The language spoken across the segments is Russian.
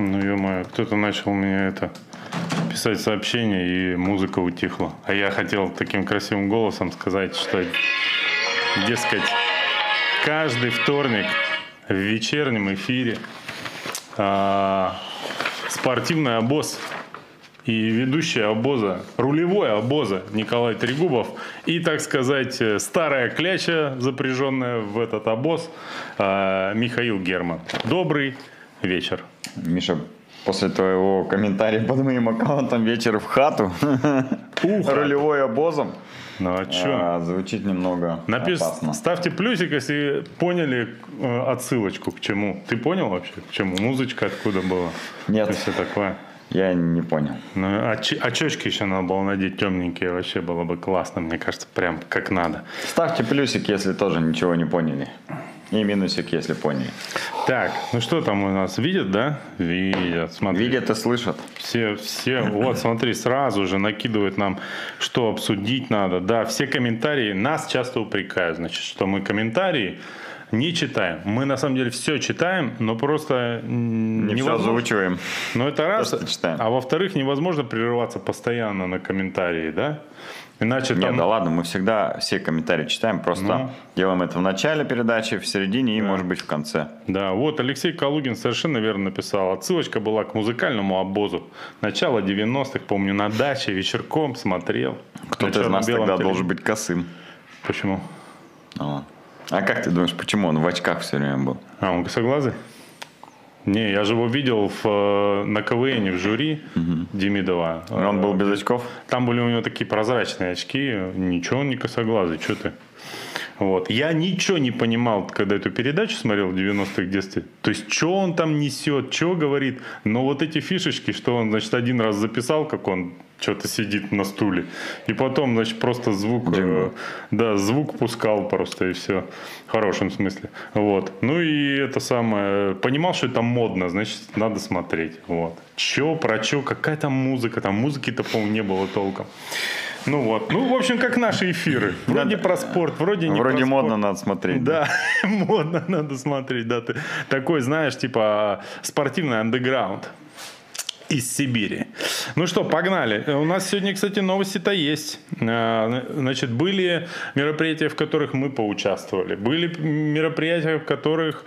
Ну, ё кто-то начал мне это писать сообщение, и музыка утихла. А я хотел таким красивым голосом сказать, что, дескать, каждый вторник в вечернем эфире а, спортивный обоз и ведущий обоза, рулевой обоза Николай Трегубов и, так сказать, старая кляча, запряженная в этот обоз, а, Михаил Герман. Добрый вечер. Миша, после твоего комментария под моим аккаунтом «Вечер в хату» рулевой обозом. Ну а что? А, звучит немного Напиш... опасно. Ставьте плюсик, если поняли э, отсылочку к чему. Ты понял вообще, к чему? Музычка откуда была? Нет. И все такое. Я не понял. Ну, а очечки еще надо было надеть темненькие. Вообще было бы классно, мне кажется, прям как надо. Ставьте плюсик, если тоже ничего не поняли. И минусик, если поняли. Так, ну что там у нас? Видят, да? Видят, смотри. Видят и слышат. Все, все, вот смотри, сразу же накидывают нам, что обсудить надо. Да, все комментарии, нас часто упрекают, значит, что мы комментарии не читаем. Мы на самом деле все читаем, но просто не все озвучиваем. Но это раз. А во-вторых, невозможно прерываться постоянно на комментарии, да? Иначе Нет, там... да ладно, мы всегда все комментарии читаем, просто ну... делаем это в начале передачи, в середине и, может быть, в конце. Да, вот Алексей Калугин совершенно верно написал. Отсылочка была к музыкальному обозу. Начало 90-х, помню, на даче вечерком смотрел. Кто-то из нас тогда телевизоре. должен быть косым. Почему? А, а как ты думаешь, почему он в очках все время был? А, он косоглазый? Не, я же его видел в, э, на КВН в жюри угу. Демидова. Он был без очков? Там были у него такие прозрачные очки. Ничего, он не косоглазый, что ты? Вот. Я ничего не понимал, когда эту передачу смотрел в 90-х детстве. То есть, что он там несет, что говорит. Но вот эти фишечки, что он, значит, один раз записал, как он что-то сидит на стуле. И потом, значит, просто звук, э, да, звук пускал просто и все. В хорошем смысле. Вот. Ну и это самое, понимал, что это модно, значит, надо смотреть. Вот. Че, про че, какая там музыка, там музыки-то, по-моему, не было толком. Ну вот. Ну, в общем, как наши эфиры. Вроде про спорт, вроде не Вроде про модно спорт. надо смотреть. Да, модно надо смотреть. Да, ты такой, знаешь, типа спортивный андеграунд из Сибири. Ну что, погнали. У нас сегодня, кстати, новости-то есть. А, значит, были мероприятия, в которых мы поучаствовали. Были мероприятия, в которых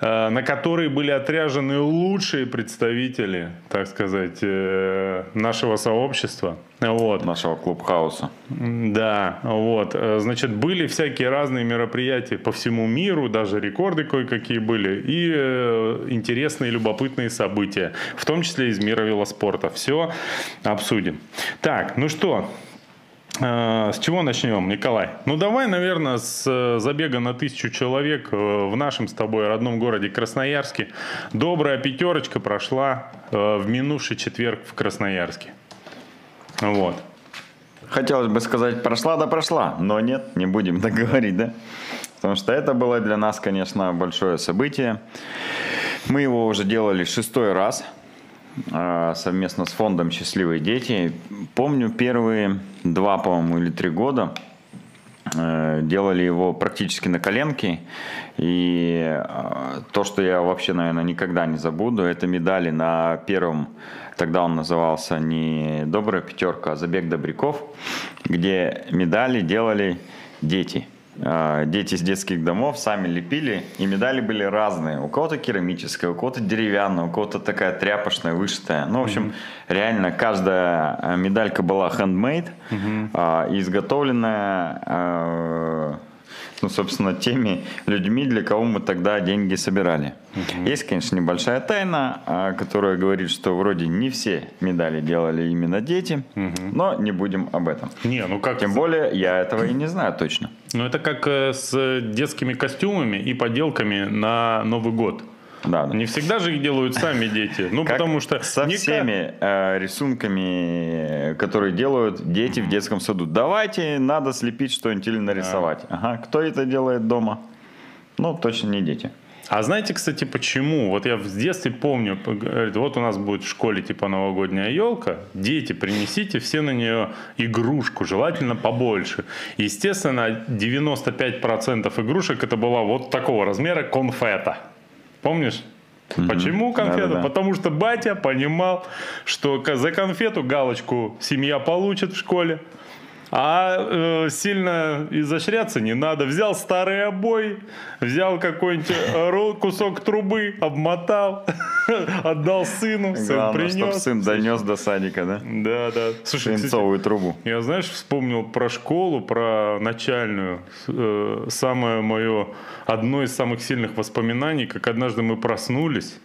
на которые были отряжены лучшие представители, так сказать, э, нашего сообщества. Вот. Нашего клубхауса. Да, вот. Э, значит, были всякие разные мероприятия по всему миру, даже рекорды кое-какие были, и интересные, любопытные события, в том числе из мира велоспорта. Все обсудим. Так, ну что, Э, с чего начнем, Николай? Ну давай, наверное, с э, забега на тысячу человек э, в нашем с тобой родном городе Красноярске. Добрая пятерочка прошла в минувший четверг в Красноярске. Вот. Хотелось бы сказать, прошла да прошла, но нет, не будем так говорить, да? Потому что это было для нас, конечно, большое событие. Мы его уже делали шестой раз – а, совместно с фондом «Счастливые дети». Помню первые два, по-моему, или три года э, делали его практически на коленке. И а, то, что я вообще, наверное, никогда не забуду, это медали на первом, тогда он назывался не «Добрая пятерка», а «Забег добряков», где медали делали дети – а, дети из детских домов сами лепили, и медали были разные. У кого-то керамическая, у кого-то деревянная, у кого-то такая тряпочная, вышитая. Ну, в общем, mm-hmm. реально каждая а, медалька была handmade, mm-hmm. изготовленная ну, собственно, теми людьми, для кого мы тогда деньги собирали. Угу. Есть, конечно, небольшая тайна, а, которая говорит, что вроде не все медали делали именно дети, угу. но не будем об этом. Не, ну как... Тем более, я этого и не знаю точно. Ну, это как э, с детскими костюмами и поделками на Новый год. Да, да. Не всегда же их делают сами дети. Ну, как потому что... Со никак... всеми э, рисунками, которые делают дети в детском саду. Давайте, надо слепить что-нибудь или нарисовать. Ага. Кто это делает дома? Ну, точно не дети. А знаете, кстати, почему? Вот я в детстве помню, говорит, вот у нас будет в школе типа новогодняя елка, дети, принесите все на нее игрушку, желательно побольше. Естественно, 95% игрушек это была вот такого размера конфета. Помнишь? Почему конфету? Да-да-да. Потому что батя понимал, что за конфету галочку семья получит в школе. А э, сильно изощряться не надо. Взял старый обои, взял какой-нибудь э, кусок трубы, обмотал, отдал сыну, сын Главное, чтобы принес. сын донес до садика, да? Да, да. Слушай, кстати, Свинцовую трубу. я, знаешь, вспомнил про школу, про начальную. Э, Самое мое, одно из самых сильных воспоминаний, как однажды мы проснулись,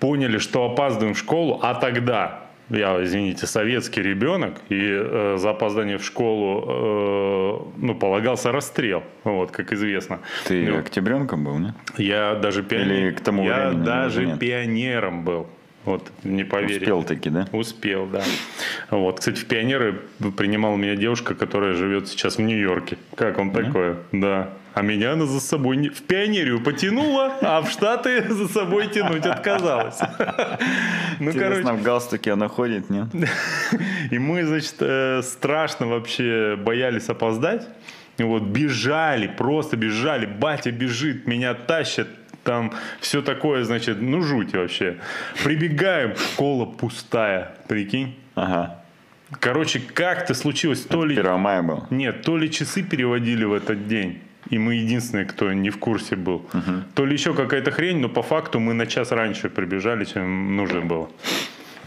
поняли, что опаздываем в школу, а тогда я, извините, советский ребенок, и э, за опоздание в школу, э, ну, полагался расстрел, вот, как известно. Ты Ну, октябренком был, не? я даже пионером. Или к тому я времени даже нет? пионером был. Вот, не поверите. Успел таки, да? Успел, да. Вот, кстати, в пионеры принимала меня девушка, которая живет сейчас в Нью-Йорке. Как вам такое? Да. А меня она за собой в пионерию потянула, а в Штаты за собой тянуть отказалась. Ну, Интересно, короче, в галстуке она ходит, нет? и мы, значит, э, страшно вообще боялись опоздать. И вот бежали, просто бежали. Батя бежит, меня тащат. Там все такое, значит, ну жуть вообще. Прибегаем, школа пустая, прикинь. Ага. Короче, как-то случилось, то ли... 1 мая был. Нет, то ли часы переводили в этот день. И мы единственные, кто не в курсе был. То ли еще какая-то хрень, но по факту мы на час раньше прибежали, чем нужно было.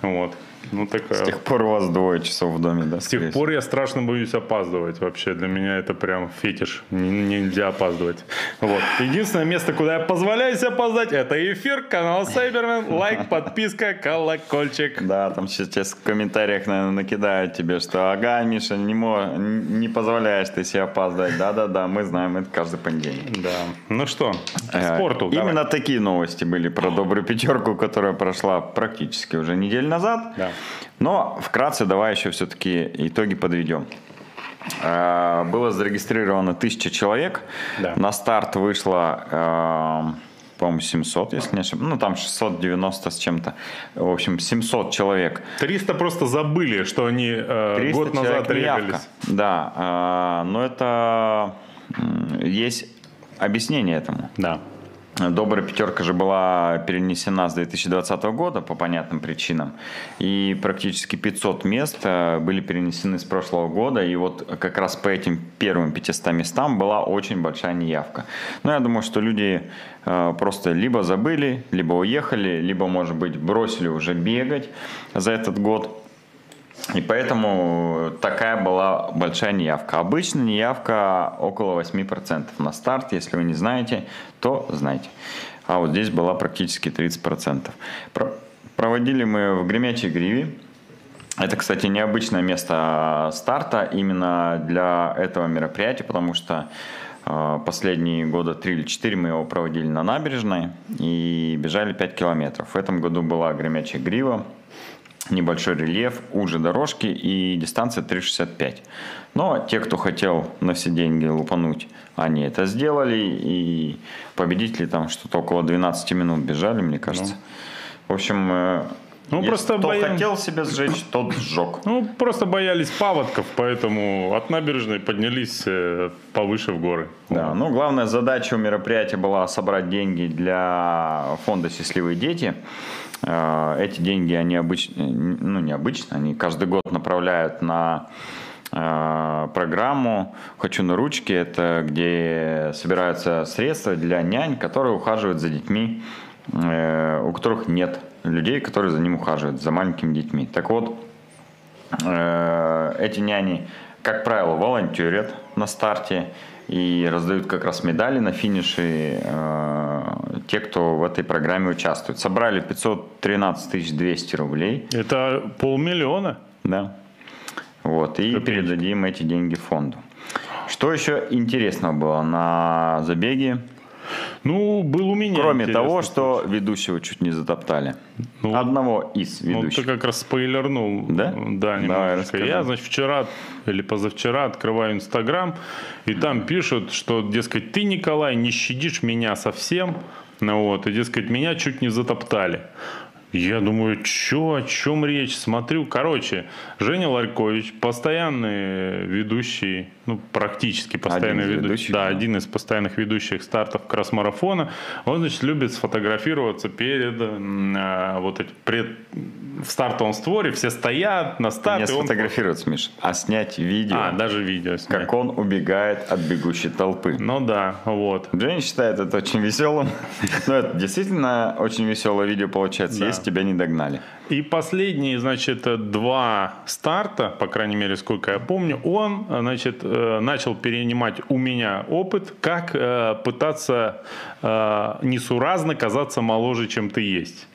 Вот. Ну, такая. С тех пор у вас двое часов в доме, да? С тех пор я страшно боюсь опаздывать вообще. Для меня это прям фетиш. Н- Нельзя опаздывать. Вот. Единственное место, куда я позволяю себе опоздать, это эфир, канал Сайбермен, лайк, подписка, колокольчик. Да, там сейчас в комментариях, наверное, накидают тебе, что ага, Миша, не, мо- не позволяешь ты себе опаздать. Да-да-да, мы знаем, это каждый понедельник. Да. Ну что, к Э, спорту. Именно такие новости были про добрую пятерку, которая прошла практически уже неделю назад. Да. Но вкратце давай еще все-таки итоги подведем. Э, Было зарегистрировано 1000 человек. Да. На старт вышло, э, по-моему, 700, если не ошибаюсь. Ну, там 690 с чем-то. В общем, 700 человек. 300 просто забыли, что они э, 300 год назад регались. Да, э, но это есть объяснение этому. Да. Добрая пятерка же была перенесена с 2020 года по понятным причинам. И практически 500 мест э, были перенесены с прошлого года. И вот как раз по этим первым 500 местам была очень большая неявка. Но я думаю, что люди э, просто либо забыли, либо уехали, либо, может быть, бросили уже бегать за этот год. И поэтому такая была большая неявка. Обычно неявка около 8% на старт. Если вы не знаете, то знайте. А вот здесь была практически 30%. Про- Проводили мы в Гремячей Гриве. Это, кстати, необычное место старта именно для этого мероприятия, потому что э, последние года 3 или 4 мы его проводили на набережной и бежали 5 километров. В этом году была Гремячая Грива, небольшой рельеф, уже дорожки и дистанция 3,65. Но те, кто хотел на все деньги лупануть, они это сделали. И победители там что-то около 12 минут бежали, мне кажется. В общем, э, Ну, если просто кто боя- хотел себя сжечь, тот сжег. Ну, просто боялись паводков, поэтому от набережной поднялись э, повыше в горы. Да, ну главная задача у мероприятия была собрать деньги для фонда «Счастливые дети». Э, Эти деньги, они обычно, ну необычно, они каждый год направляют на э, программу «Хочу на ручки». Это где собираются средства для нянь, которые ухаживают за детьми, э, у которых нет людей, которые за ним ухаживают, за маленькими детьми. Так вот, Э, эти няни, как правило, волонтерят на старте и раздают как раз медали на финише э, те, кто в этой программе участвует. Собрали 513 200 рублей, Это полмиллиона. да, вот, и Копеечки. передадим эти деньги фонду. Что еще интересного было на забеге? Ну, был у меня. Кроме того, что ведущего чуть не затоптали. Ну, Одного из Ну, ты ведущих. как раз спойлернул. Да? Да, Давай, немножечко. расскажи. Я, значит, вчера или позавчера открываю Инстаграм, и там пишут, что, дескать, ты, Николай, не щадишь меня совсем, ну вот, и, дескать, меня чуть не затоптали. Я думаю, чё, о чем речь? Смотрю, короче, Женя Ларькович, постоянный ведущий, ну, практически постоянный ведущий, ведущих, да, да. один из постоянных ведущих стартов кросс-марафона. Он, значит, любит сфотографироваться перед, а, вот пред, в стартовом створе, все стоят на Не старте. он- Миш, а снять видео, А, даже видео снять. как он убегает от бегущей толпы. Ну да, вот. Женя считает это очень веселым. Но это действительно очень веселое видео получается, Да. Тебя не догнали. И последние, значит, два старта, по крайней мере, сколько я помню, он, значит, э, начал перенимать у меня опыт, как э, пытаться э, несуразно казаться моложе, чем ты есть.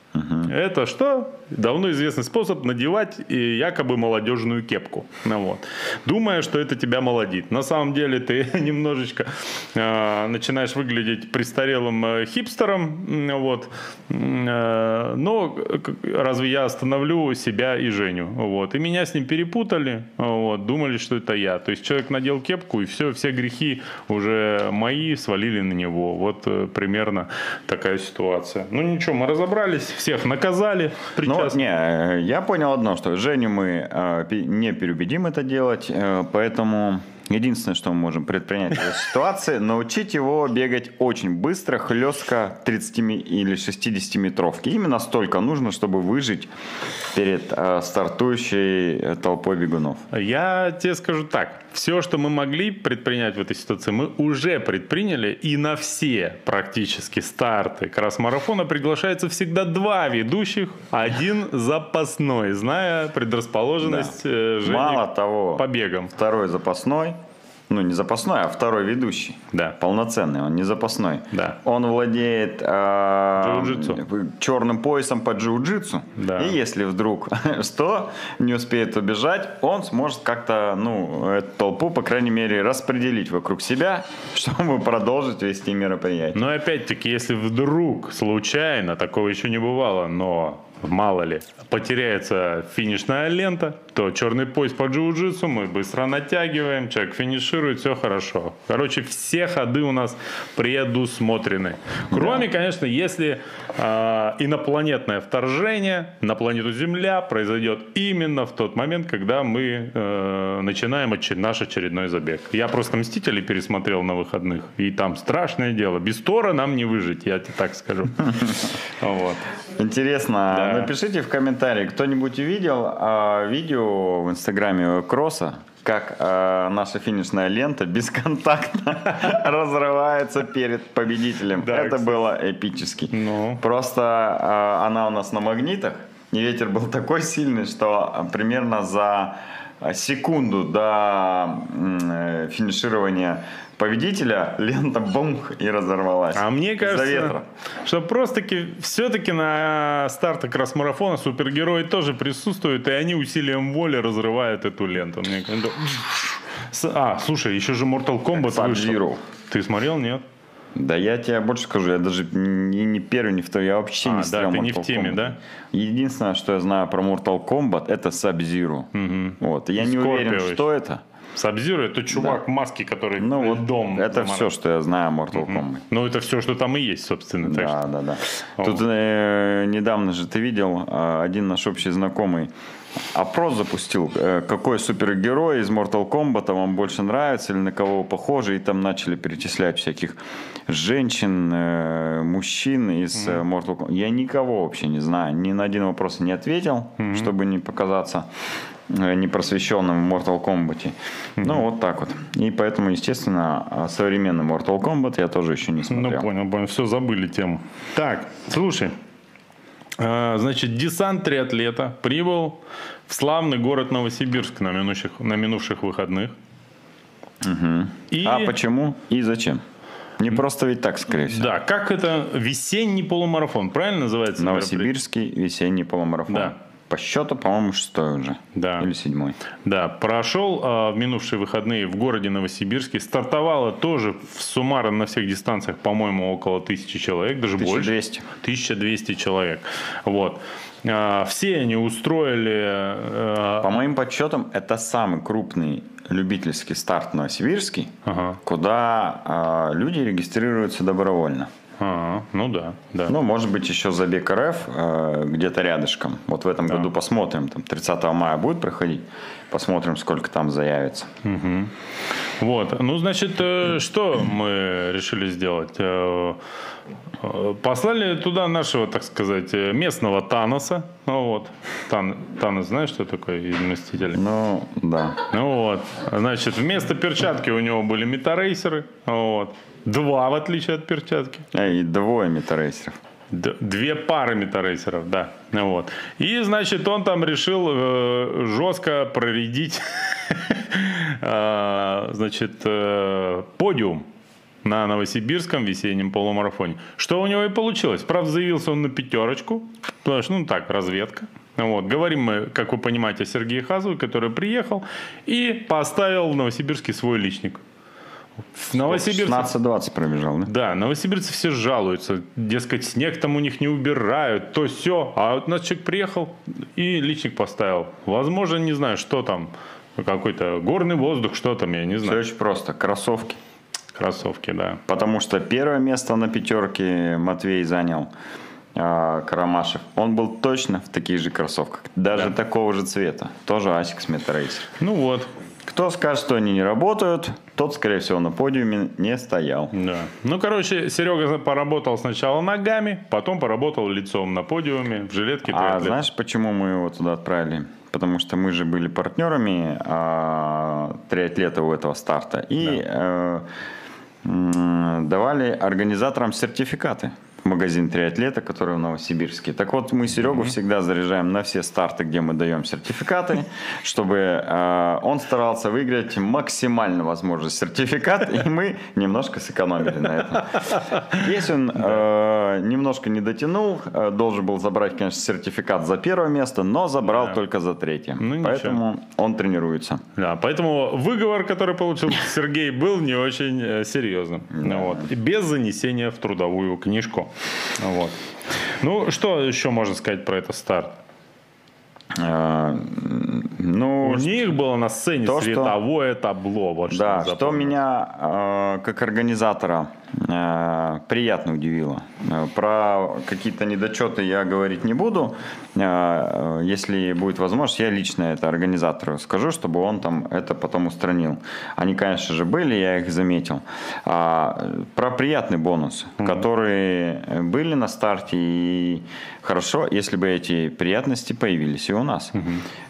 Это что? Давно известный способ надевать якобы молодежную кепку. Ну, вот. Думая, что это тебя молодит. На самом деле ты немножечко э, начинаешь выглядеть престарелым э, хипстером. Вот. Э, но разве я остановлю себя и Женю? Вот. И меня с ним перепутали. Вот. Думали, что это я. То есть человек надел кепку, и все, все грехи уже мои свалили на него. Вот э, примерно такая ситуация. Ну ничего, мы разобрались, всех наказали. Ну, причастных. не, я понял одно, что Женю мы э, не переубедим это делать, э, поэтому единственное, что мы можем предпринять в этой ситуации, научить его бегать очень быстро, хлестко 30 ми- или 60 метровки. Именно столько нужно, чтобы выжить перед э, стартующей э, толпой бегунов. Я тебе скажу так. Все, что мы могли предпринять в этой ситуации, мы уже предприняли. И на все практически старты кросс-марафона приглашается всегда два ведущих, один запасной, зная предрасположенность э, Жени Мало того, к побегам. второй запасной, ну не запасной, а второй ведущий. Да. Полноценный, он не запасной. Да. Он владеет Джиу-джитсу. черным поясом по джиу-джитсу. Да. И если вдруг что, не успеет убежать, он сможет как-то, ну, эту толпу, по крайней мере, распределить вокруг себя, чтобы продолжить вести мероприятие. Но опять-таки, если вдруг случайно, такого еще не бывало, но мало ли, потеряется финишная лента, то черный пояс по джиу-джитсу мы быстро натягиваем, человек финиширует, все хорошо. Короче, все ходы у нас предусмотрены. Кроме, конечно, если э, инопланетное вторжение на планету Земля произойдет именно в тот момент, когда мы э, начинаем оче- наш очередной забег. Я просто «Мстители» пересмотрел на выходных, и там страшное дело. Без Тора нам не выжить, я тебе так скажу. Интересно, Да. напишите в комментарии, кто-нибудь увидел а, в инстаграме Кросса, как а, наша финишная лента бесконтактно разрывается перед победителем. Да, Это кстати. было эпически. Ну. Просто а, она у нас на магнитах, и ветер был такой сильный, что а, примерно за секунду до э, финиширования победителя лента бумх и разорвалась. А мне кажется, ветра. что просто-таки все-таки на стартах кросс-марафона супергерои тоже присутствуют, и они усилием воли разрывают эту ленту. Мне кажется, с- А, слушай, еще же Mortal Kombat вышел. Ты смотрел, нет? Да я тебе больше скажу, я даже ни, ни первый, ни второй, я вообще А, не да, ты не Mortal в теме, Kombat. да? Единственное, что я знаю про Mortal Kombat, это Sub-Zero. Вот. Я не уверен, Скорпио что это. Сабзиру это чувак в маске, который Ну вот, дом. это заморозил. все, что я знаю о Mortal Kombat. Ну, это все, что там и есть, собственно. так Да, что- да, да. О. Тут э, недавно же ты видел, э, один наш общий знакомый опрос запустил, э, какой супергерой из Mortal Kombat вам больше нравится или на кого вы похожи, и там начали перечислять всяких женщин, э, мужчин из э, Mortal Kombat. Я никого вообще не знаю, ни на один вопрос не ответил, чтобы не показаться э, непросвещенным в Mortal Kombat. Ну, вот так вот. И поэтому, естественно, э, современный Mortal Kombat я тоже еще не Ну, смотрел. понял, понял. Все, забыли тему. Так, слушай. а, Значит, десант триатлета прибыл в славный город Новосибирск на минувших, на минувших выходных. И, А почему и зачем? Не просто ведь так, скорее всего. Да, как это весенний полумарафон, правильно называется? Новосибирский весенний полумарафон. Да. По счету, по-моему, шестой уже. Да. Или седьмой. Да, прошел а, в минувшие выходные в городе Новосибирске. Стартовало тоже в суммарно на всех дистанциях, по-моему, около тысячи человек, даже больше. 1200. 1200 человек. Вот. А, Все они устроили... а, По моим подсчетам, это самый крупный любительский старт новосибирский, Ага. куда а, люди регистрируются добровольно. А, ну да, да. Ну, может быть, еще забег РФ э, где-то рядышком. Вот в этом Да. году посмотрим. Там 30 мая будет проходить. Посмотрим, сколько там заявится. Вот, ну, значит, э, что мы решили сделать? Э, э, Послали туда нашего, так сказать, э, местного Таноса. Ну вот, Тан, Танос, знаешь, что такое из «Мстителей»? Ну, да. Ну вот, значит, вместо перчатки у него были метарейсеры. Вот. Два, в отличие от перчатки. И двое метарейсеров. Две пары метарейсеров, да. Ну Вот. И, значит, он там решил э, жестко проредить, э, значит, э, подиум на Новосибирском весеннем полумарафоне. Что у него и получилось. Правда, заявился он на пятерочку, потому что, ну так, разведка. Вот. Говорим мы, как вы понимаете, о Сергее Хазове, который приехал и поставил в Новосибирске свой личник. В Новосибирске 16-20 пробежал, да? да, новосибирцы все жалуются. Дескать, снег там у них не убирают, то все. А вот у нас человек приехал и личник поставил. Возможно, не знаю, что там. Какой-то горный воздух, что там, я не Все знаю. очень просто. Кроссовки. Кроссовки, да. Потому что первое место на пятерке Матвей занял а, Карамашев. Он был точно в таких же кроссовках. Даже Да. такого же цвета. Тоже Asics Metracer. Ну вот, Кто скажет, что они не работают, тот, скорее всего, на подиуме не стоял. да. Ну, короче, Серега поработал сначала ногами, потом поработал лицом на подиуме в жилетке А знаешь, почему мы его туда отправили? Потому что мы же были партнерами а, триатлета у этого старта. И э, м, давали организаторам сертификаты магазин триатлета, который в Новосибирске. Так вот, мы Серегу всегда заряжаем на все старты, где мы даем сертификаты, чтобы э, он старался выиграть максимально возможный сертификат, и мы немножко сэкономили на этом. Если он э, немножко не дотянул, э, должен был забрать, конечно, сертификат за первое место, но забрал Да. только за третье. Ну, ничего. Поэтому он тренируется. Да, поэтому выговор, который получил Сергей, был не очень э, серьезным. Вот. И без занесения в трудовую книжку. Вот. Ну, что еще можно сказать про этот старт? Э, ну, У них было на сцене то, что- световое табло. Вот что да, что запомнил. меня э, как организатора приятно удивило. Э, Про какие-то недочеты я говорить не буду. Э, Если будет возможность, я лично это организатору скажу, чтобы он там это потом устранил. Они, конечно же, были, я их заметил. А, э, Про приятный бонус, которые были на старте. И хорошо, если бы эти приятности появились и у нас.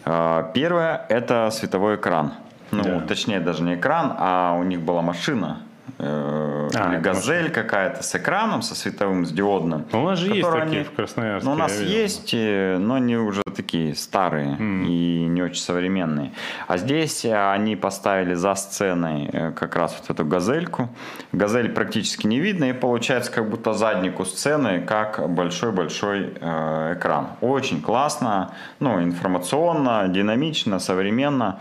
А, Первое – это световой экран. Ну, Да. точнее, даже не экран, а у них была машина. Э, А, или это газель какая-то с экраном, со световым, с диодным. Ну, у нас же есть такие они- в Красноярске. Ну, у нас видел. есть, э, но они уже такие старые и не очень современные. А здесь э, они поставили за сценой э, как раз вот эту газельку. Газель практически не видно, и получается как будто заднику сцены, как большой-большой э, экран. Очень классно, ну, информационно, динамично, современно.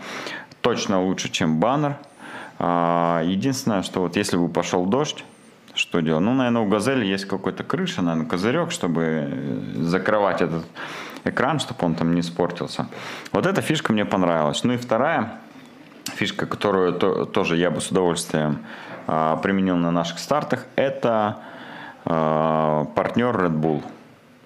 Точно лучше, чем баннер. А, Единственное, что вот если бы пошел дождь, что делать? Ну, наверное, у «Газели» есть какой-то крыша, наверное, козырек, чтобы э, закрывать этот экран, чтобы он там не испортился. Вот эта фишка мне понравилась. Ну и вторая фишка, которую то- тоже я бы с удовольствием а, применил на наших стартах, это а, партнер Red Bull,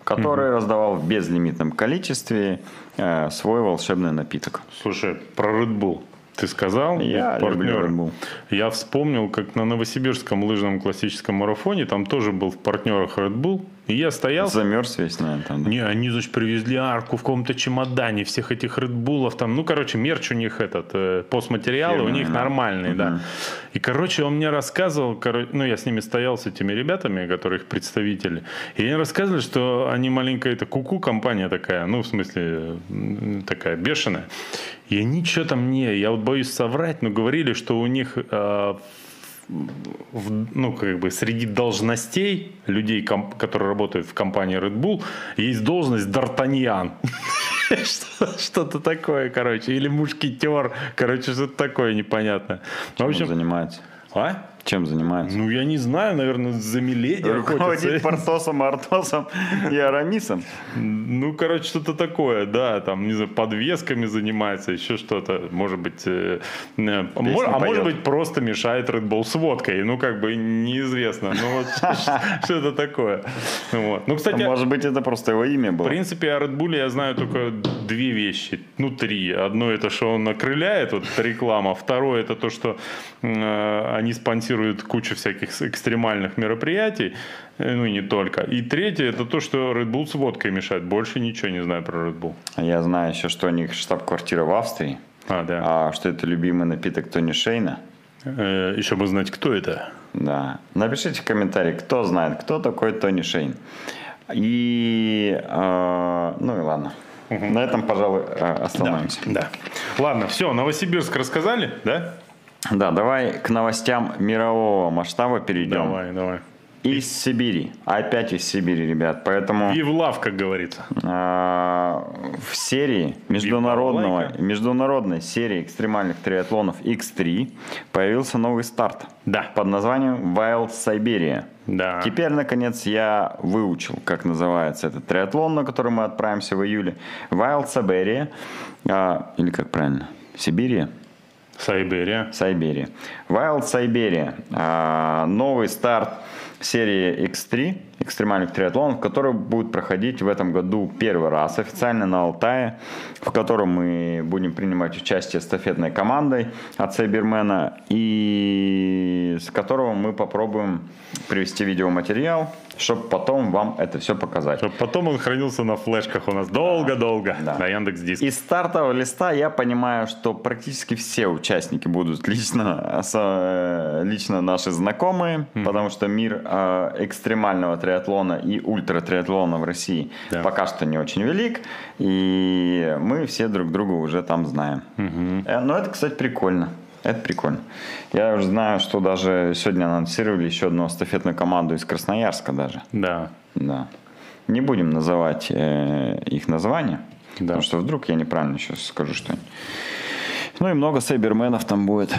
который раздавал в безлимитном количестве э, свой волшебный напиток. Слушай, про Red Bull. Ты сказал? Я Ведь люблю. Я вспомнил, как на новосибирском лыжном классическом марафоне, там тоже был в партнерах Red Bull, и я стоял... Замерз весь, наверное, там. да? Не, они, значит, привезли арку в каком-то чемодане, всех этих Редбулов там. Ну, короче, мерч у них этот, э, постматериалы у Фирменный, них да. нормальные, да. И, короче, он мне рассказывал, коро- ну, я с ними стоял, с этими ребятами, которые их представители, и они рассказывали, что они маленькая, это куку компания такая, ну, в смысле, такая бешеная. И они что-то мне, я вот боюсь соврать, но говорили, что у них э, в- ну, как бы среди должностей людей, ком- которые работают в компании Red Bull, есть должность Д'Артаньян. Что- Что-то такое, короче. Или мушкетер. Короче, что-то такое непонятное. В Чем он общем, занимается? а? Чем занимается? Ну, я не знаю, наверное, за Миледи Руководит Портосом, Артосом и Арамисом. Ну, короче, что-то такое, да, там, не знаю, подвесками занимается, еще что-то, может быть, э, э, а может быть, просто мешает Red Bull с водкой, ну, как бы, неизвестно, ну, вот, что это такое, вот. Ну, кстати, Может быть, это просто его имя в было. принципе, о Red Bull я знаю только две вещи. Ну, три. Одно это, что он окрыляет, вот эта реклама. Второе это то, что э, они спонсируют кучу всяких экстремальных мероприятий. Э, Ну и не только. И третье это то, что Red Bull с водкой мешает. Больше ничего не знаю про Red Bull. Я знаю еще, что у них штаб-квартира в Австрии, А, да. а что это любимый напиток Тони Шейна. Э, еще бы знать, кто это. Да. Напишите в комментарии, кто знает, кто такой Тони Шейн. И, э, ну и ладно. На этом, пожалуй, э, остановимся. Да. Ладно, все, Новосибирск рассказали, да? Да, давай к новостям мирового масштаба перейдем. Давай, давай. Из Сибири. Опять из Сибири, ребят. Поэтому И в лав, как говорится. а, в серии международного, международной серии экстремальных триатлонов X3 появился новый старт. Да. Под названием Wild Siberia. Да. Теперь, наконец, я выучил, как называется этот триатлон, на который мы отправимся в июле. Wild Siberia. а, или как правильно? Сибирия? Сайберия. Сайберия. Wild Siberia. А, Новый старт серии X3, экстремальных триатлонов, который будет проходить в этом году первый раз официально на Алтае, в котором мы будем принимать участие эстафетной командой от Сайбермена и с которого мы попробуем привести видеоматериал, чтобы потом вам это все показать. Чтоб потом он хранился на флешках у нас долго-долго Да. на Яндекс Диск. Из стартового листа я понимаю, что практически все участники будут лично, э, лично наши знакомые, потому что мир э, экстремального триатлона и ультратриатлона в России Да. пока что не очень велик, и мы все друг друга уже там знаем. Э, Но это, кстати, прикольно. Это прикольно. Я уже знаю, что даже сегодня анонсировали еще одну эстафетную команду из Красноярска даже. Да. Да. Не будем называть э, их названия, Да. потому что вдруг я неправильно сейчас скажу что-нибудь. Ну и много сайберменов там будет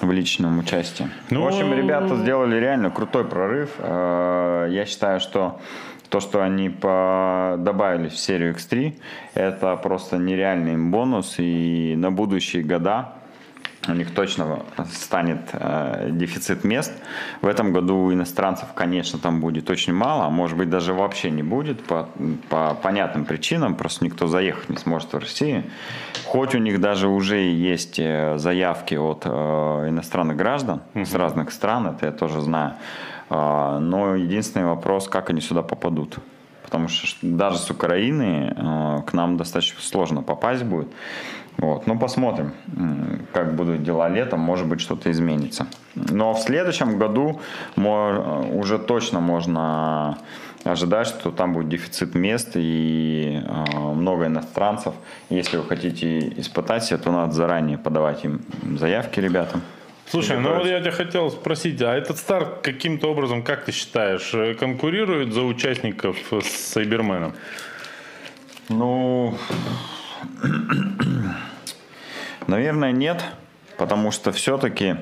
в личном участии. Ну, в общем, ребята сделали реально крутой прорыв. Э, Я считаю, что то, что они по- добавили в серию X3, это просто нереальный им бонус. И на будущие года у них точно станет э, дефицит мест. В этом году иностранцев, конечно, там будет очень мало, а может быть даже вообще не будет по, по понятным причинам, просто никто заехать не сможет в Россию. Хоть у них даже уже есть э, заявки от э, иностранных граждан с разных стран, это я тоже знаю. А, но единственный вопрос, как они сюда попадут. Потому что даже с Украины э, к нам достаточно сложно попасть будет. Вот. Ну, посмотрим, как будут дела летом. Может быть, что-то изменится. Но в следующем году мо- уже точно можно ожидать, что там будет дефицит мест и э, много иностранцев. Если вы хотите испытать себя, то надо заранее подавать им заявки ребятам. Слушай, ну вот я тебя хотел спросить, а этот старт каким-то образом, как ты считаешь, э, конкурирует за участников с Сайберменом? Ну, наверное, нет, потому что все-таки,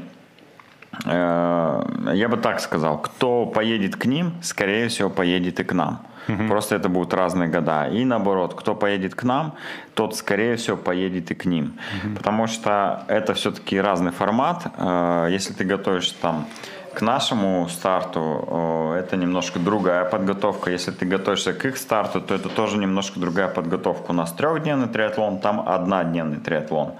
я бы так сказал, кто поедет к ним, скорее всего, поедет и к нам. Просто это будут разные года. И наоборот, кто поедет к нам, тот, скорее всего, поедет и к ним. Потому что это все-таки разный формат. Э, Если ты готовишься там к нашему старту, это немножко другая подготовка. Если ты готовишься к их старту, то это тоже немножко другая подготовка. У нас трехдневный триатлон, там однодневный триатлон.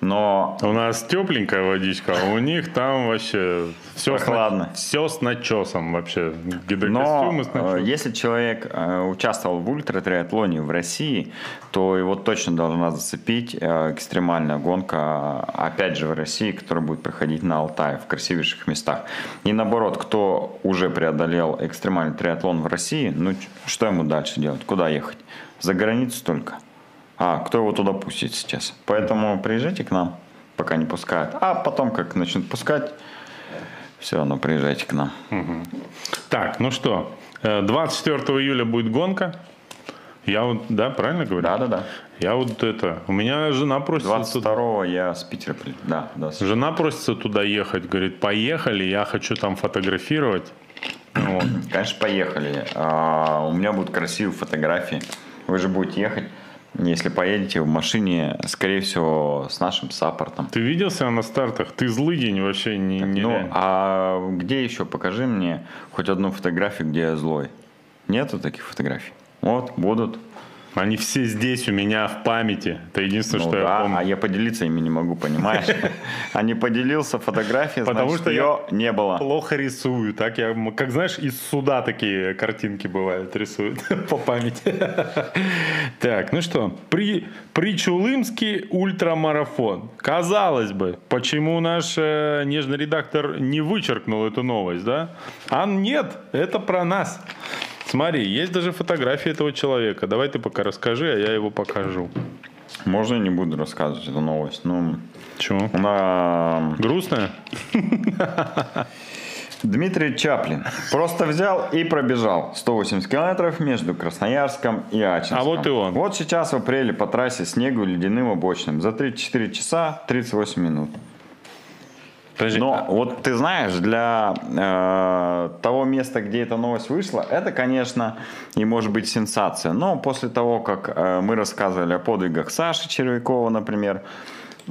Но У нас тепленькая водичка, а у них там вообще все Прохладно. С, все с начесом вообще. Но Гидрокостюмы с э, начесом. если человек э, участвовал в ультратриатлоне в России, то его точно должна зацепить э, экстремальная гонка, э, опять же, в России, которая будет проходить на Алтае, в красивейших местах. И наоборот, кто уже преодолел экстремальный триатлон в России, ну, что ему дальше делать? Куда ехать? За границу только. А, кто его туда пустит сейчас? Поэтому приезжайте к нам, пока не пускают. А потом, как начнут пускать, все равно приезжайте к нам. Так, ну что, э, 24 июля будет гонка. Я вот, да, правильно говорю? Да, да, да. Я вот это, у меня жена просится... 22-го я с Питера. Да, да. Жена просится туда ехать, говорит, поехали, я хочу там фотографировать. Вот. Конечно, поехали. А, у меня будут красивые фотографии. Вы же будете ехать. Если поедете в машине, скорее всего, с нашим саппортом. Ты виделся на стартах? Ты злыдень вообще не, не Ну, а где еще? Покажи мне хоть одну фотографию, где я злой. Нету таких фотографий? Вот, будут. Они все здесь у меня в памяти. Это единственное, Ну что я да, помню. а я поделиться ими не могу, понимаешь? А не поделился фотографией, Потому что я ее не было. Плохо рисую. Так я, как знаешь, из суда такие картинки бывают, рисуют по памяти. Так, ну что, при, Причулымский ультрамарафон. Казалось бы, почему наш э, нежный редактор не вычеркнул эту новость, да? А нет, это про нас. Смотри, есть даже фотографии этого человека. Давай ты пока расскажи, а я его покажу. Можно я не буду рассказывать эту новость? Ну, Чего? она... Грустная? Дмитрий Чаплин просто взял и пробежал 180 километров между Красноярском и Ачинском. А вот и он. Вот сейчас в апреле по трассе снегу ледяным обочинам за 34 часа 38 минут. Подожди, Но а- вот ты знаешь, для э, того места, где эта новость вышла, это, конечно, и может быть сенсация. Но после того, как э, мы рассказывали о подвигах Саши Червякова, например,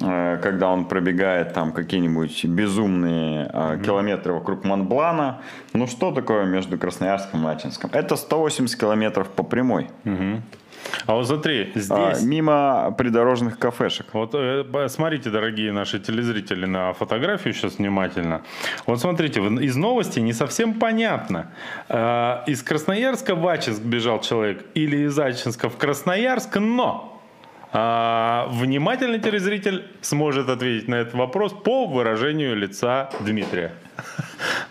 э, когда он пробегает там какие-нибудь безумные э, километры вокруг Монблана, ну что такое между Красноярском и Ачинском? Это 180 километров по прямой, а вот смотри, здесь... а, мимо придорожных кафешек. Вот э, смотрите, дорогие наши телезрители, на фотографию сейчас внимательно. Вот смотрите, из новости не совсем понятно. Э, Из Красноярска в Ачинск бежал человек или из Ачинска в Красноярск, но а, внимательный телезритель сможет ответить на этот вопрос по выражению лица Дмитрия.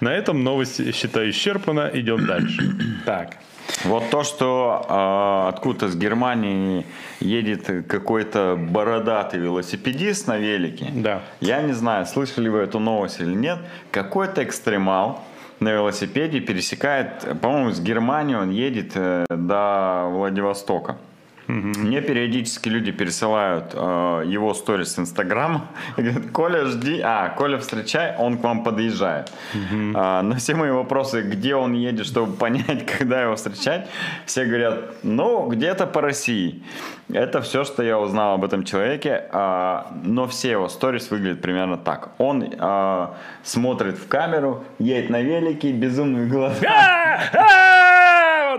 На этом новость, считаю, исчерпана. Идем дальше. Так. Вот то, что э, откуда-то с Германии едет какой-то бородатый велосипедист на велике. Да. Я не знаю, слышали вы эту новость или нет. Какой-то экстремал на велосипеде пересекает, по-моему, с Германии он едет э, до Владивостока. Мне периодически люди пересылают э, его сторис с Инстаграма и говорят, Коля, жди, а, Коля, встречай, он к вам подъезжает. А, на все мои вопросы, где он едет, чтобы понять, когда его встречать, все говорят, ну, где-то по России. Это все, что я узнал об этом человеке, а, но все его сторис выглядят примерно так. Он а, смотрит в камеру, едет на велике, безумный глаз.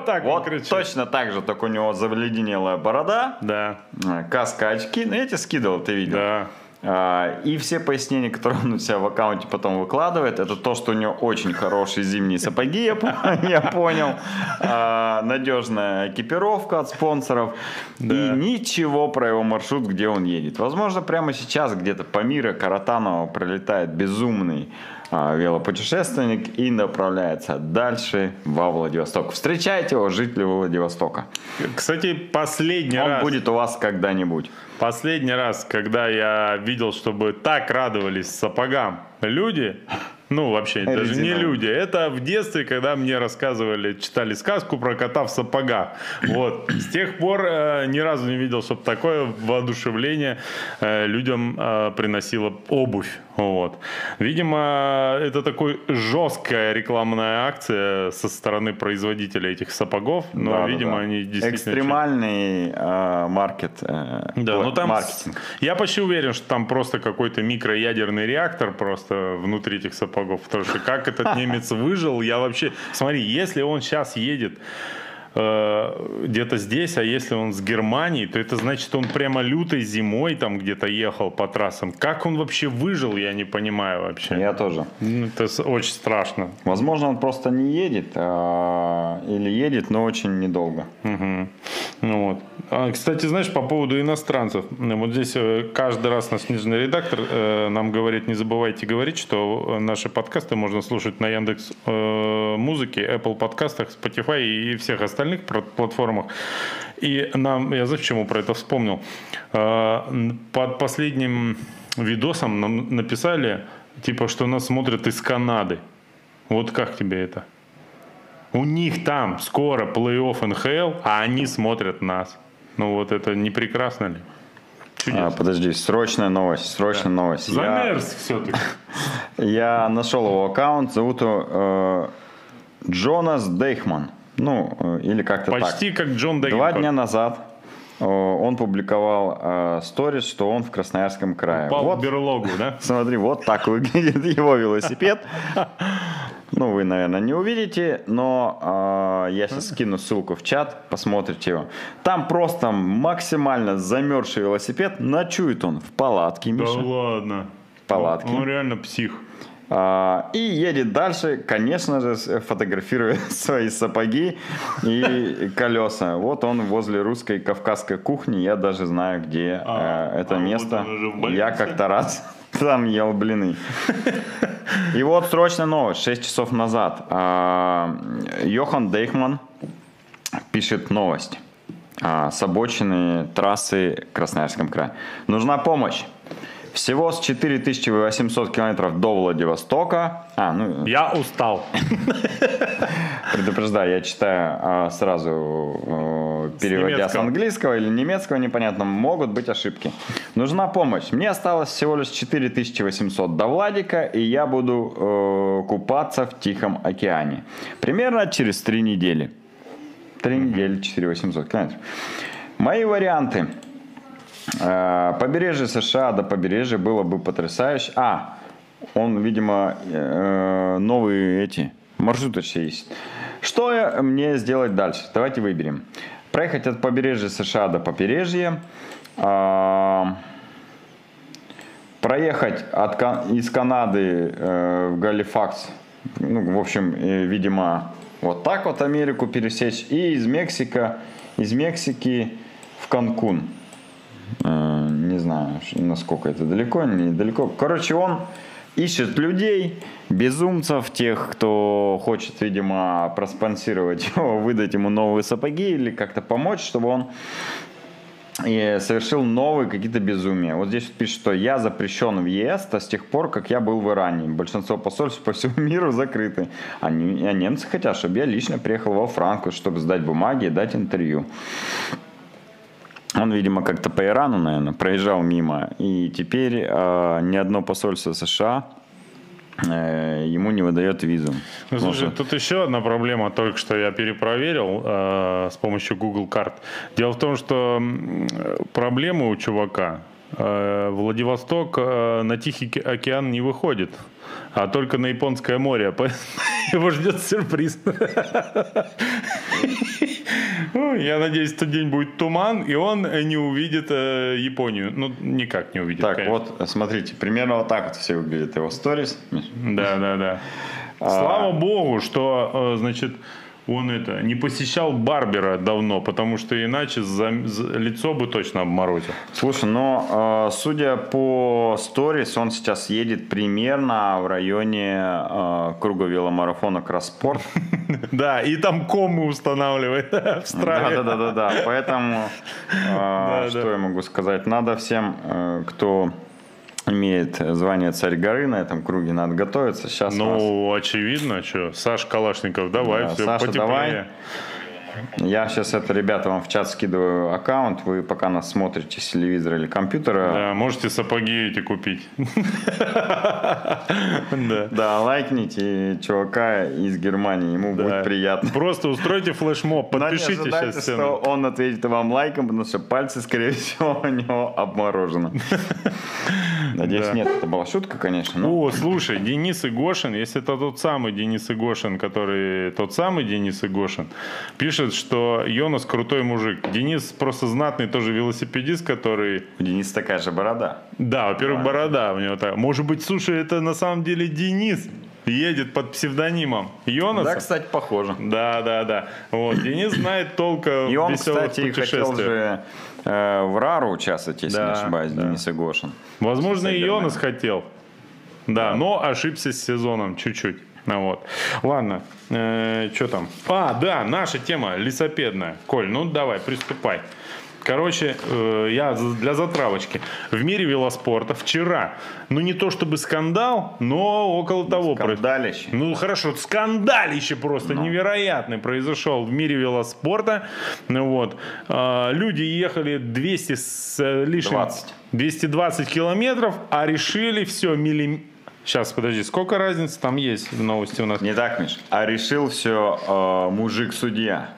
Вот так Вот кричит. точно так же, только у него завледенелая борода, Да, э, каска, очки. Ну, я тебе скидывал, ты видел. да. А, И все пояснения, которые он у себя в аккаунте потом выкладывает, это то, что у него очень хорошие зимние сапоги, я по- я понял. А, Надежная экипировка от спонсоров. И ничего про его маршрут, где он едет. Возможно, прямо сейчас где-то по миру Каратанова пролетает безумный велопутешественник и направляется дальше во Владивосток. Встречайте его, жители Владивостока. Кстати, последний Он раз, будет у вас когда-нибудь. последний раз, когда я видел, чтобы так радовались сапогам люди, ну вообще даже не люди, это в детстве, когда мне рассказывали, читали сказку про кота в сапогах. Вот с тех пор э, ни разу не видел, чтобы такое воодушевление э, людям э, приносила обувь. Вот. Видимо, это такой жесткая рекламная акция со стороны производителя этих сапогов, но, Да, да, видимо, да. они действительно Экстремальный э, маркет. э, Да, но там маркетинг. я почти уверен, что там просто какой-то микроядерный реактор просто внутри этих сапогов. Потому что как этот немец выжил, я вообще... Смотри, если он сейчас едет э, где-то здесь, а если он с Германии, то это значит, он прямо лютой зимой там где-то ехал по трассам. Как он вообще выжил, я не понимаю вообще. Я тоже. Ну, Это очень страшно. Возможно, он просто не едет, а, или едет, но очень недолго. Мгм. Ну вот. А, кстати, знаешь, по поводу иностранцев. Вот здесь э, каждый раз наш снежный редактор э, нам говорит, не забывайте говорить, что наши подкасты можно слушать на Яндекс э, Музыке, Apple подкастах, Spotify и всех остальных пр- платформах. И нам, я почему про это вспомнил? Н- Под последним видосом нам написали, типа, что нас смотрят из Канады. Вот как тебе это? У них там скоро плей-офф НХЛ, а они смотрят нас. Ну вот это не прекрасно ли? А, подожди, срочная новость, срочная да. новость. Замерз я, все-таки. Я нашел его аккаунт, зовут его э, Джонас Дейхман. Ну, э, или как-то так. Почти как Джон Дейхман. Два дня назад э, он публиковал э, сторис, что он в Красноярском крае. Упал вот, в берлогу, да? Смотри, вот так выглядит его велосипед. Ну, вы, наверное, не увидите, но э, я сейчас скину ссылку в чат, посмотрите его. Там просто максимально замерзший велосипед. Ночует он в палатке, Миша. Да ладно. В палатке. Он, он реально псих. А, и едет дальше, конечно же, фотографируя свои сапоги и колеса. Вот он возле русской кавказской кухни. Я даже знаю, где а, э, это а место. Вот я как-то раз там ел блины. И вот срочная новость, 6 часов назад. А, Йохан Дейхман пишет новость с обочины трассы в Красноярском крае. Нужна помощь. Всего с 4800 километров до Владивостока. А, ну... Я устал. Предупреждаю, я читаю а, сразу, переводя с, с английского или немецкого, непонятно, могут быть ошибки. Нужна помощь. Мне осталось всего лишь 4800 до Владика, и я буду э, купаться в Тихом океане. Примерно через 3 недели. 3 недели, 4800 километров. Мои варианты – побережье США до побережья было бы потрясающе. А, он, видимо, э, новые эти маршруты есть. Что мне сделать дальше? Давайте выберем. Проехать от побережья США до побережья. А, проехать от, из Канады э, в Галифакс. Ну, в общем, видимо, вот так вот Америку пересечь. И из Мексика, из Мексики в Канкун. Э, не знаю, насколько это далеко, недалеко. Короче, он ищет людей, безумцев, тех, кто хочет, видимо, проспонсировать его, выдать ему новые сапоги или как-то помочь, чтобы он и совершил новые какие-то безумия. Вот здесь пишет, что я запрещен в ЕС с тех пор, как я был в Иране. Большинство посольств по всему миру закрыты. Не, а немцы хотят, чтобы я лично приехал во Франкфурт, чтобы сдать бумаги и дать интервью. Он, видимо, как-то по Ирану, наверное, проезжал мимо. И теперь э, ни одно посольство США э, ему не выдает визу. Ну, слушай, Может... тут еще одна проблема, только что я перепроверил э, с помощью Google карт. Дело в том, что проблема у чувака. Э, Владивосток э, на Тихий океан не выходит, а только на Японское море. Его ждет сюрприз. Я надеюсь, тот день будет туман, и он не увидит э, Японию. Ну, никак не увидит. Так, конечно. вот, смотрите, примерно вот так вот все выглядит его сторис. Да, да, да. А, Слава богу, что, значит, он это не посещал барбера давно, потому что иначе за, за, лицо бы точно обморозил. Слушай, но э, судя по сторис, он сейчас едет примерно в районе э, круга веломарафона Кросспорт. Да, и там комы устанавливает в стране. Да, да, да, да, Поэтому, э, что я могу сказать, надо всем, э, кто имеет звание царь горы на этом круге, надо готовиться. Сейчас ну, нас... очевидно, что. Саш Калашников, давай, да, все Саша, потеплее. давай. Я сейчас это, ребята, вам в чат скидываю аккаунт. Вы пока нас смотрите с телевизора или компьютера. Да, можете сапоги эти купить. Да, лайкните чувака из Германии. Ему будет приятно. Просто устройте флешмоб, подпишите сейчас что он ответит вам лайком, потому что пальцы, скорее всего, у него обморожены. Надеюсь, нет, это была шутка, конечно. О, слушай, Денис Игошин, если это тот самый Денис Игошин, который тот самый Денис Игошин, пишет пишет, что Йонас крутой мужик. Денис просто знатный тоже велосипедист, который... У Дениса такая же борода. Да, во-первых, борода у него так. Может быть, слушай, это на самом деле Денис едет под псевдонимом Йонаса. Да, кстати, похоже. Да, да, да. Вот, Денис знает толка И он, кстати, хотел же э, в Рару участвовать, если да, не ошибаюсь, да. Денис Игошин. Возможно, и Йонас хотел. Да, да, но ошибся с сезоном чуть-чуть. Ну, вот. Ладно, э, что там? А, да, наша тема лесопедная. Коль, ну давай, приступай. Короче, э, я для затравочки. В мире велоспорта вчера, ну не то чтобы скандал, но около того. Скандалище. Ну хорошо, скандалище просто но. невероятный произошел в мире велоспорта. Ну вот. Э, люди ехали 200 с лишним... 20. 220 километров, а решили все миллиметр Сейчас, подожди, сколько разницы там есть в новости у нас? Не так, Миш. А решил все э, мужик-судья.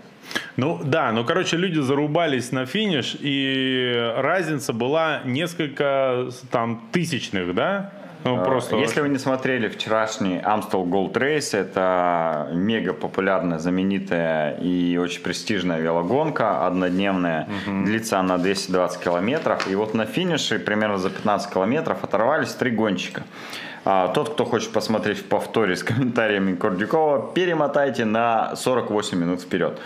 Ну да, ну короче, люди зарубались на финиш, и разница была несколько там тысячных, да? Ну, э, просто Если вы не смотрели вчерашний Amstel Gold Race, это мега популярная, знаменитая и очень престижная велогонка, однодневная, угу. длится она 220 километров, и вот на финише примерно за 15 километров оторвались три гонщика. А, тот, кто хочет посмотреть в повторе с комментариями Кордюкова, перемотайте на 48 минут вперед.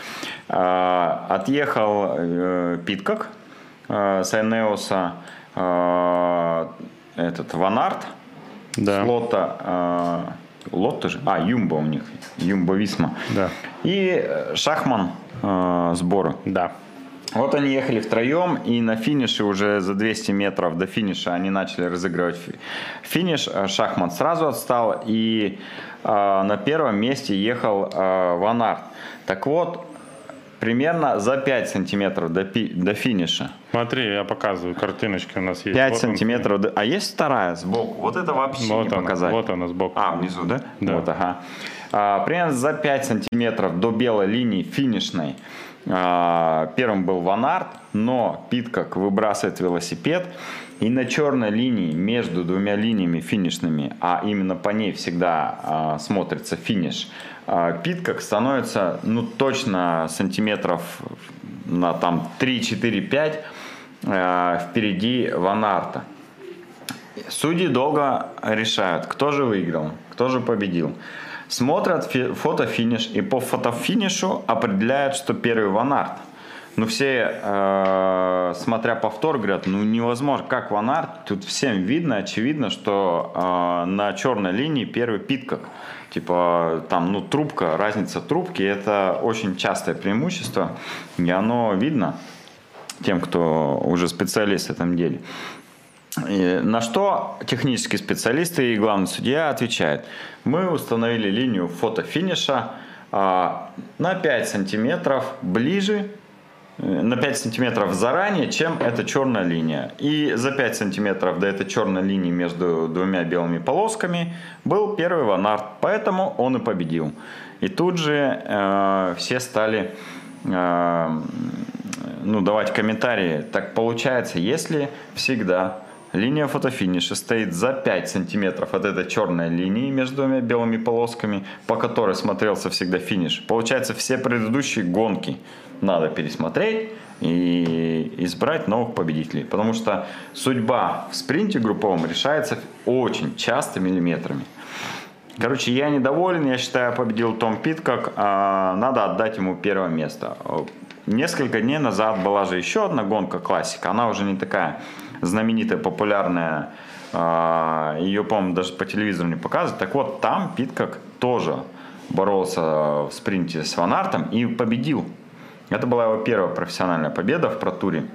А, отъехал э, Питкок э, с Айнеоса, э, этот Ванарт, да. с Лота, э, Лотта же, а, Юмба у них, Юмба Висма. Да. И Шахман э, сбора. Да. Вот они ехали втроем, и на финише уже за 200 метров до финиша они начали разыгрывать финиш. Э, Шахман сразу отстал, и э, на первом месте ехал э, Ван Арт. Так вот, примерно за 5 сантиметров до, пи- до финиша. Смотри, я показываю, картиночки у нас есть. 5 вот сантиметров, до... а есть вторая сбоку? Вот это вообще вот не она, показать. Вот она сбоку. А, внизу, да? Да. Вот, ага. А, примерно за 5 сантиметров до белой линии финишной а, первым был Ван Арт, но Питкок выбрасывает велосипед. И на черной линии между двумя линиями финишными, а именно по ней всегда а, смотрится финиш, а, Питкок становится ну точно сантиметров на там 3-4-5 а, впереди Ван Арта. Судьи долго решают, кто же выиграл, кто же победил смотрят фотофиниш и по фотофинишу определяют, что первый Ван Арт. Ну, все, э, смотря повтор, говорят, ну, невозможно, как Ван Арт, тут всем видно, очевидно, что э, на черной линии первый Питкок. Типа, там, ну, трубка, разница трубки, это очень частое преимущество, и оно видно тем, кто уже специалист в этом деле. И на что технические специалисты и главный судья отвечают. Мы установили линию фотофиниша а, на 5 сантиметров ближе, на 5 сантиметров заранее, чем эта черная линия. И за 5 сантиметров до этой черной линии между двумя белыми полосками был первый ванарт, поэтому он и победил. И тут же э, все стали э, ну, давать комментарии. Так получается, если всегда Линия фотофиниша стоит за 5 сантиметров от этой черной линии между двумя белыми полосками, по которой смотрелся всегда финиш. Получается, все предыдущие гонки надо пересмотреть и избрать новых победителей. Потому что судьба в спринте групповом решается очень часто миллиметрами. Короче, я недоволен, я считаю, победил Том Питкок, а надо отдать ему первое место. Несколько дней назад была же еще одна гонка классика, она уже не такая знаменитая, популярная, а, ее, по-моему, даже по телевизору не показывают. Так вот, там Питкок тоже боролся в спринте с Ванартом и победил. Это была его первая профессиональная победа в протуре.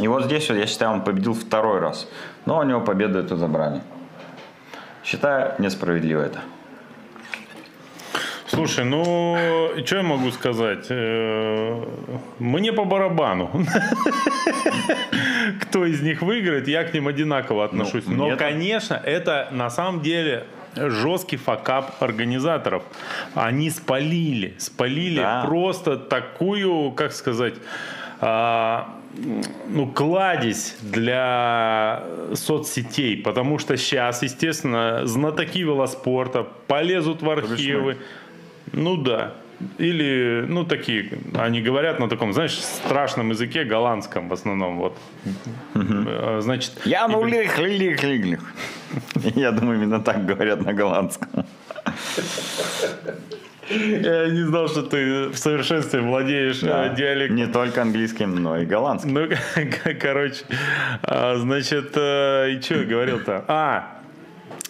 И вот здесь, я считаю, он победил второй раз. Но у него победу эту забрали. Считаю, несправедливо это. Слушай, ну, что я могу сказать? Э, мне по барабану. Кто из них выиграет, я к ним одинаково отношусь. Ну, Но, конечно, это на самом деле жесткий факап организаторов. Они спалили, спалили да. просто такую, как сказать, а, ну, кладезь для соцсетей, потому что сейчас, естественно, знатоки велоспорта полезут в архивы, ну да. Или, ну, такие, они говорят на таком, знаешь, страшном языке, голландском в основном, вот. Угу. Значит... Я ну лих, лих, лих. Я думаю, именно так говорят на голландском. Я не знал, что ты в совершенстве владеешь да. Э, диалектом. Не только английским, но и голландским. Ну, короче, а, значит, э, и что я говорил-то? А,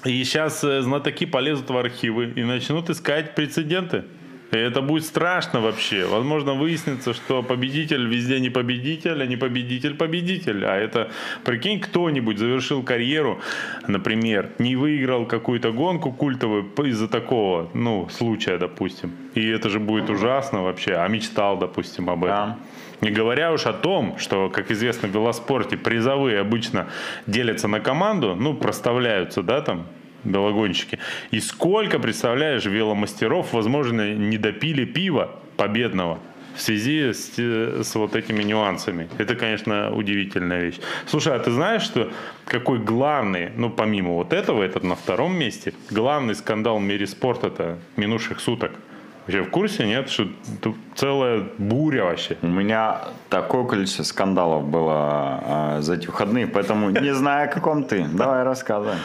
и сейчас э, знатоки полезут в архивы и начнут искать прецеденты. И это будет страшно вообще. Возможно, выяснится, что победитель везде не победитель, а не победитель победитель. А это, прикинь, кто-нибудь завершил карьеру, например, не выиграл какую-то гонку культовую из-за такого, ну, случая, допустим. И это же будет ужасно вообще. А мечтал, допустим, об этом. Да. Не говоря уж о том, что, как известно, в велоспорте призовые обычно делятся на команду, ну, проставляются, да, там, велогонщики. И сколько, представляешь, веломастеров, возможно, не допили пива победного в связи с, с вот этими нюансами. Это, конечно, удивительная вещь. Слушай, а ты знаешь, что какой главный, ну, помимо вот этого, этот на втором месте, главный скандал в мире спорта это минувших суток – Вообще в курсе, нет? Что тут целая буря вообще. У меня такое количество скандалов было э, за эти выходные, поэтому не знаю, о каком ты. Давай рассказывай.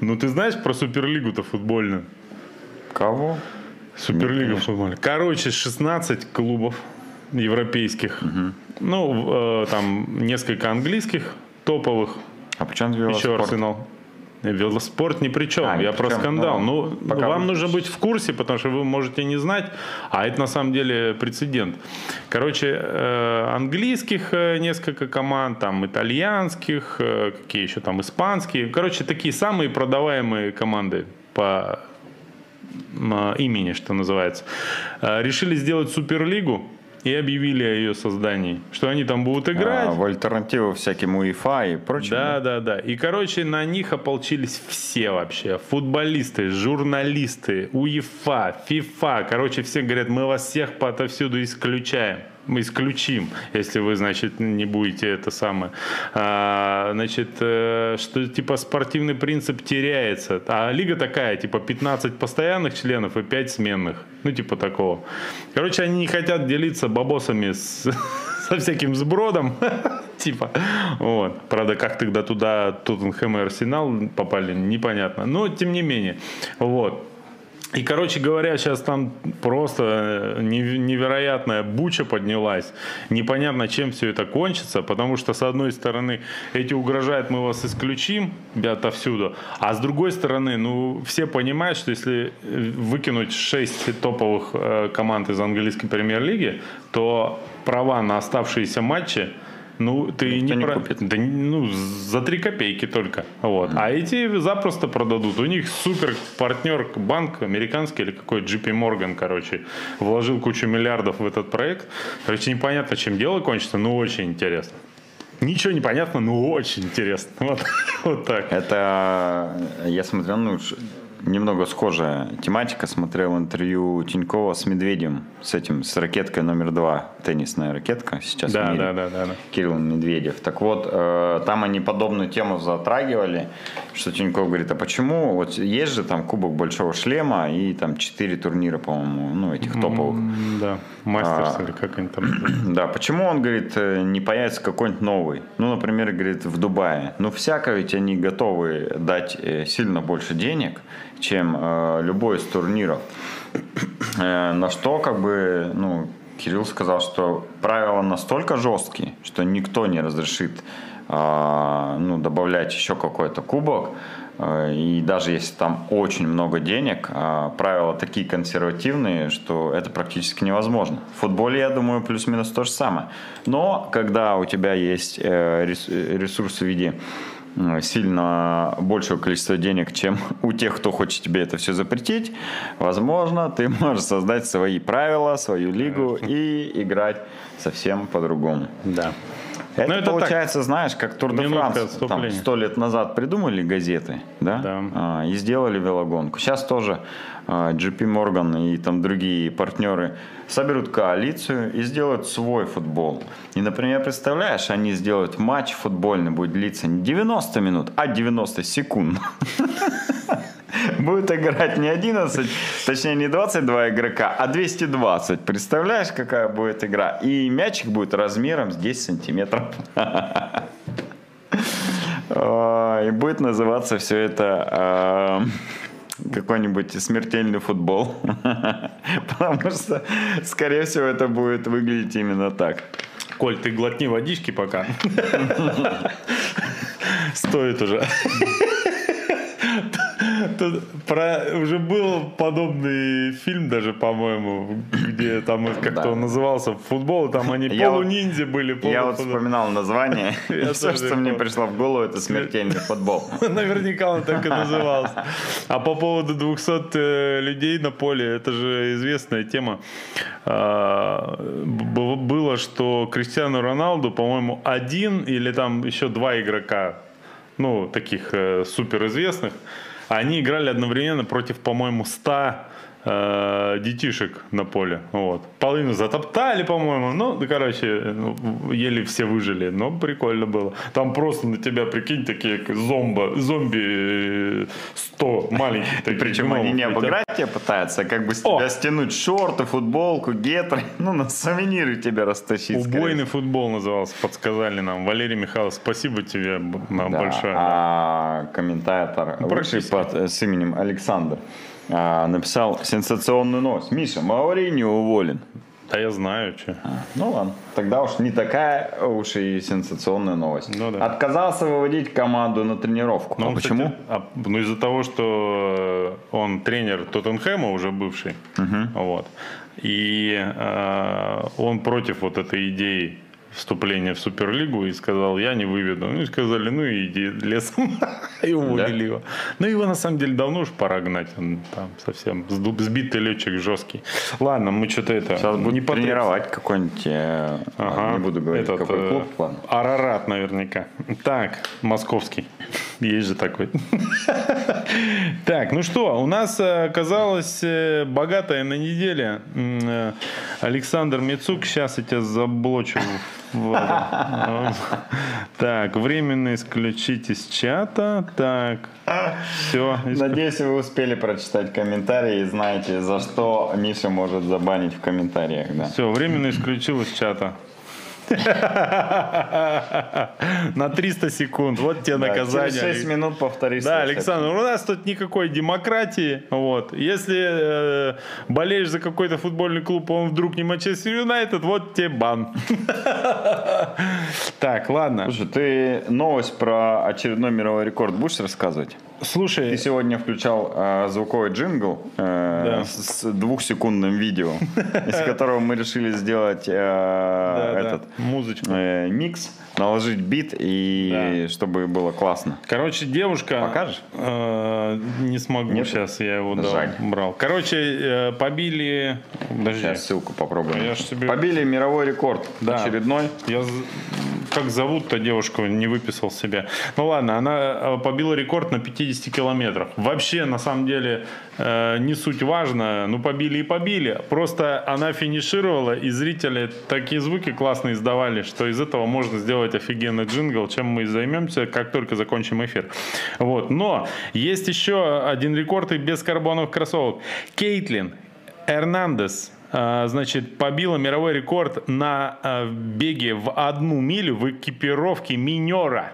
Ну, ты знаешь про Суперлигу-то футбольную? Кого? Суперлига футбольная. Короче, 16 клубов европейских. Угу. Ну, э, там несколько английских топовых. А почему Еще Арсенал. Велоспорт ни при чем. А, я про скандал. Ну, ну вам нужно быть в курсе, потому что вы можете не знать, а это на самом деле прецедент. Короче, э, английских э, несколько команд, там итальянских, э, какие еще там испанские. Короче, такие самые продаваемые команды по имени, что называется. Решили сделать Суперлигу и объявили о ее создании, что они там будут играть. А, в альтернативу всяким УЕФА и прочим. Да, да, да. И, короче, на них ополчились все вообще. Футболисты, журналисты, УЕФА, ФИФА. Короче, все говорят, мы вас всех отовсюду исключаем исключим, если вы, значит, не будете это самое. А, значит, э, что типа спортивный принцип теряется. А лига такая, типа 15 постоянных членов и 5 сменных. Ну, типа такого. Короче, они не хотят делиться бабосами с, со всяким сбродом. типа. Вот. Правда, как тогда туда Тоттенхэм и Арсенал попали, непонятно. Но, тем не менее. Вот. И, короче говоря, сейчас там просто невероятная буча поднялась. Непонятно, чем все это кончится, потому что, с одной стороны, эти угрожают, мы вас исключим отовсюду, а с другой стороны, ну, все понимают, что если выкинуть 6 топовых э, команд из английской премьер-лиги, то права на оставшиеся матчи – ну, ты Никто не, про... купит. Да, ну, за 3 копейки только. Вот. Mm. А эти запросто продадут. У них супер партнер, банк американский или какой JP Morgan, короче, вложил кучу миллиардов в этот проект. Короче, непонятно, чем дело кончится, но очень интересно. Ничего не понятно, но очень интересно. Вот, вот так. Это я смотрел, ну, немного схожая тематика. Смотрел интервью Тинькова с Медведем, с этим, с ракеткой номер два, теннисная ракетка сейчас да, да, да, да, да. Кирилл Медведев. Так вот, э, там они подобную тему затрагивали, что Тиньков говорит, а почему, вот есть же там Кубок Большого Шлема и там четыре турнира, по-моему, ну, этих топовых. Да, мастерс а, или как они там. Да, почему он, говорит, э, не появится какой-нибудь новый? Ну, например, говорит, в Дубае. Ну, всяко ведь они готовы дать э, сильно больше денег, чем э, любой из турниров. Э, на что как бы, ну, Кирилл сказал, что правила настолько жесткие, что никто не разрешит э, ну, добавлять еще какой-то кубок. Э, и даже если там очень много денег, э, правила такие консервативные, что это практически невозможно. В футболе, я думаю, плюс-минус то же самое. Но когда у тебя есть э, ресурсы в виде сильно большего количества денег, чем у тех, кто хочет тебе это все запретить, возможно, ты можешь создать свои правила, свою лигу и играть совсем по-другому. Да. Это, это получается, так, знаешь, как Тур де Франс. Там сто лет назад придумали газеты, да? Да. А, и сделали велогонку. Сейчас тоже а, JP Morgan и там другие партнеры соберут коалицию и сделают свой футбол. И, например, представляешь, они сделают матч футбольный, будет длиться не 90 минут, а 90 секунд. Будет играть не 11, точнее не 22 игрока, а 220. Представляешь, какая будет игра? И мячик будет размером с 10 сантиметров. И будет называться все это какой-нибудь смертельный футбол. Потому что, скорее всего, это будет выглядеть именно так. Коль, ты глотни водички пока. Стоит уже. Тут про, уже был подобный фильм даже, по-моему, где там как-то Да. он назывался футбол, там они Я вот- полуниндзя были. Я вот полу- вспоминал название, и все, что мне пришло в голову, это смертельный футбол. Наверняка он так и назывался. А по поводу 200 э, людей на поле, это же известная тема. А, Было, что Кристиану Роналду, по-моему, один или там еще два игрока, ну, таких э, суперизвестных, они играли одновременно против, по-моему, 100 э, детишек на поле. Вот. Половину затоптали, по-моему. Ну, да, короче, ну, еле все выжили. Но прикольно было. Там просто на тебя, прикинь, такие как зомба, зомби э, 100 маленьких. И таких причем они не обыграть тебя пытаются, а как бы с тебя стянуть шорты, футболку, гетры, ну, на сувениры тебя растащить. Убойный футбол назывался, подсказали нам. Валерий Михайлович, спасибо тебе большое. А комментатор, Ну, э, с именем Александр, а, написал сенсационную новость. Миша, Мауриньо уволен. Да я знаю, что. Ну ладно, тогда уж не такая уж и сенсационная новость. Ну да. Отказался выводить команду на тренировку. Ну, а он, почему? кстати, а, ну, из-за того, что он тренер Тоттенхэма уже бывший. Вот. И э, он против вот этой идеи вступления в Суперлигу и сказал, я не выведу. Ну и сказали, ну иди лесом. И уволили его. Ну его на самом деле давно уж пора гнать. Он там совсем сбитый летчик жесткий. Ладно, мы что-то это... Сейчас не потреб- тренировать какой-нибудь, э, Ага. не буду говорить, Этот, какой э, клуб. Ладно. Арарат наверняка. Так, московский. Есть же такой. Так, ну что, у нас э, оказалась э, богатая на неделе. Э, Александр Мицук, сейчас я тебя заблочу. Так, временно исключить из чата. Так, все. Надеюсь, вы успели прочитать комментарии и знаете, за что Миша может забанить в комментариях. Да. Все, временно исключил из чата. На 300 секунд. Вот тебе наказание. через 6 минут повтори. Да, Александр, у нас тут никакой демократии. Вот. Если э, болеешь за какой-то футбольный клуб, а он вдруг не Манчестер Юнайтед, вот тебе бан. Так, ладно. Слушай, ты новость про очередной мировой рекорд будешь рассказывать? Ты Слушай, сегодня включал э, звуковой джингл э, Да. с, с двухсекундным видео, из которого мы решили сделать э, этот музычку. э, микс, наложить бит и чтобы было классно. Короче, девушка... Покажешь? Э, не смогу Нет? сейчас, я его да, Жаль. брал. Короче, э, побили... Подожди. Сейчас ссылку попробуем. Я себе- Побили мировой рекорд Да. очередной. Я как зовут-то девушку, не выписал себя. Ну ладно, она э, побила рекорд на 50 километрах. Вообще, на самом деле, э, не суть важно. Ну, побили и побили. Просто она финишировала, и зрители такие звуки классно издавали, что из этого можно сделать офигенный джингл, чем мы и займемся, как только закончим эфир. Вот. Но есть еще один рекорд и без карбоновых кроссовок. Кейтлин Эрнандес а, значит, побила мировой рекорд на а, беге в одну милю в экипировке минера.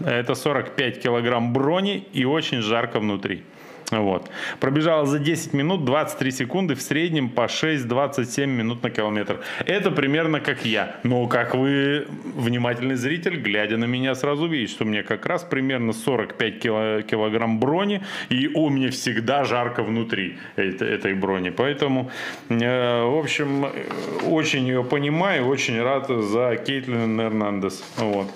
Это 45 килограмм брони и очень жарко внутри. Вот. Пробежала за 10 минут 23 секунды в среднем по 6-27 минут на километр. Это примерно как я. Но как вы, внимательный зритель, глядя на меня, сразу видите, что мне как раз примерно 45 кило- килограмм брони, и у меня всегда жарко внутри этой, этой брони. Поэтому, э, в общем, очень ее понимаю, очень рад за Кейтлин Эрнандес. Вот.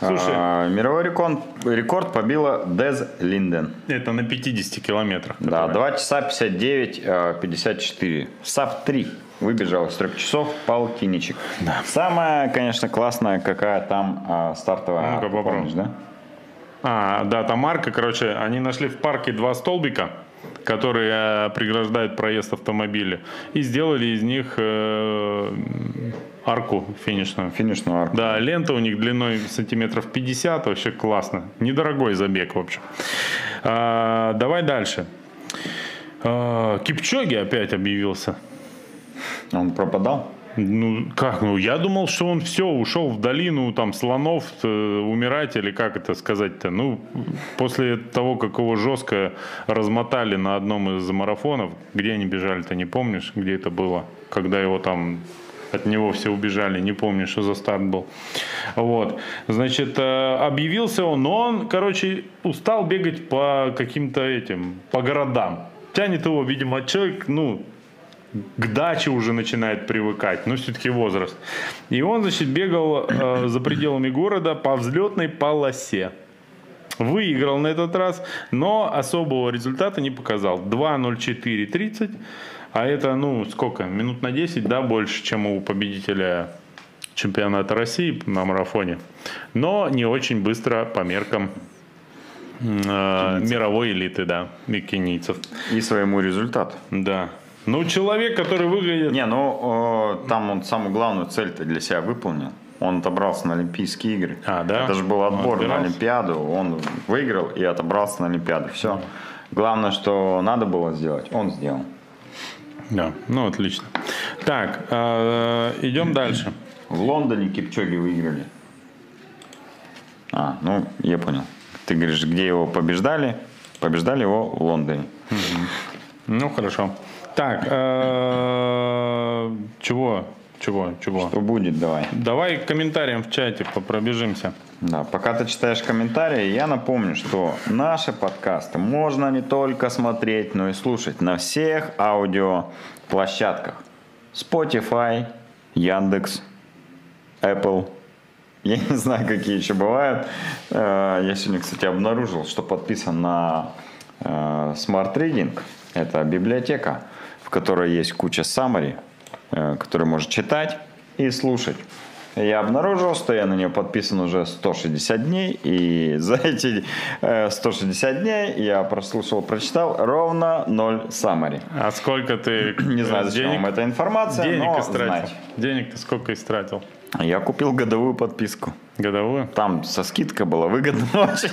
Слушай, А, мировой рекорд, рекорд побила Дез Линден. это на 50 километрах. Да, которая. 2 часа 59, э, 54. Sub 3 выбежал из 3 часов Павел Киничек. Самая, конечно, классная, какая там э, стартовая. Ну-ка, попробуй. помнишь, да? А, да, там марка, короче, они нашли в парке два столбика, которые э, преграждают проезд автомобиля, и сделали из них э, арку финишную. Финишную арку. Да, лента у них длиной сантиметров 50, вообще классно. Недорогой забег, в общем. А, давай дальше. А, Кипчоги опять объявился. Он пропадал? Ну, как? Ну, я думал, что он все, ушел в долину там слонов э, умирать, или как это сказать-то. Ну, после того, как его жестко размотали на одном из марафонов, где они бежали-то, не помнишь, где это было? Когда его там от него все убежали, не помню, что за старт был. Вот, значит, э, объявился он, но он, короче, устал бегать по каким-то этим, по городам. Тянет его, видимо, человек, ну, к даче уже начинает привыкать, но все-таки возраст. И он, значит, бегал э, за пределами города по взлетной полосе. Выиграл на этот раз, но особого результата не показал. 2.04.30, а это, ну, сколько, минут на 10, да, больше, чем у победителя чемпионата России на марафоне. Но не очень быстро по меркам э, мировой элиты, да, и кенийцев. И своему результату. Да. Ну, человек, который выглядит... Не, ну, э, там он самую главную цель-то для себя выполнил. Он отобрался на Олимпийские игры. А, да? Это же был отбор Он на? Олимпиаду. Он выиграл и отобрался на Олимпиаду. Все. Главное, что надо было сделать, он сделал. Да, ну, отлично. Так, э, идем дальше. В Лондоне Кипчоги выиграли. А, ну, я понял. Ты говоришь, где его побеждали? Побеждали его в Лондоне. Ну, хорошо. Так, э, чего? Чего? Чего? Что будет, давай. Давай к комментариям в чате пробежимся. Да, пока ты читаешь комментарии, я напомню, что наши подкасты можно не только смотреть, но и слушать на всех аудиоплощадках. Spotify, Яндекс, Apple. Я не знаю, какие еще бывают. Э, Я сегодня, кстати, обнаружил, что подписан на э, Smart Reading. Это библиотека, в которой есть куча summary, э, который может читать и слушать. Я обнаружил, что я на нее подписан уже 160 дней, и за эти э, 160 дней я прослушал, прочитал ровно 0 summary. А сколько ты Не знаю, э, зачем вам эта информация, денег но истратил? знать. Денег ты сколько истратил? Я купил годовую подписку. Годовую? Там со скидкой было выгодно очень.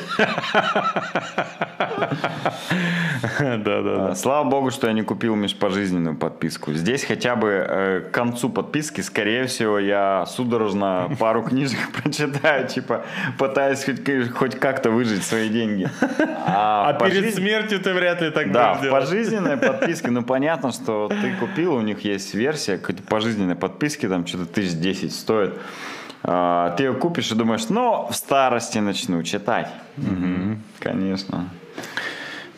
Да, да, да. Слава богу, что я не купил межпожизненную подписку. Здесь хотя бы э, к концу подписки, скорее всего, я судорожно пару книжек прочитаю, типа пытаясь хоть, как-то выжить свои деньги. А в перед смертью ты вряд ли так Да, в пожизненной подписке, ну понятно, что ты купил, у них есть версия пожизненной подписки, там что-то тысяч десять стоит. А, Ты ее купишь и думаешь, ну, в старости начну читать. Конечно.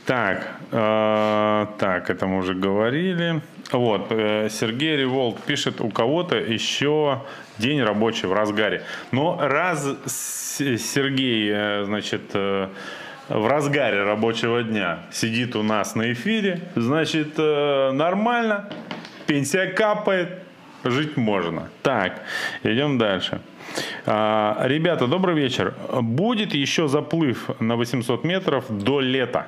Так, э, так, это мы уже говорили. Вот, э, Сергей Револт пишет, у кого-то еще день рабочий в разгаре. Но раз Сергей, э, значит, э, в разгаре рабочего дня сидит у нас на эфире, значит, э, нормально, пенсия капает, жить можно. Так, идем дальше. А, Ребята, добрый вечер. Будет еще заплыв на 800 метров до лета?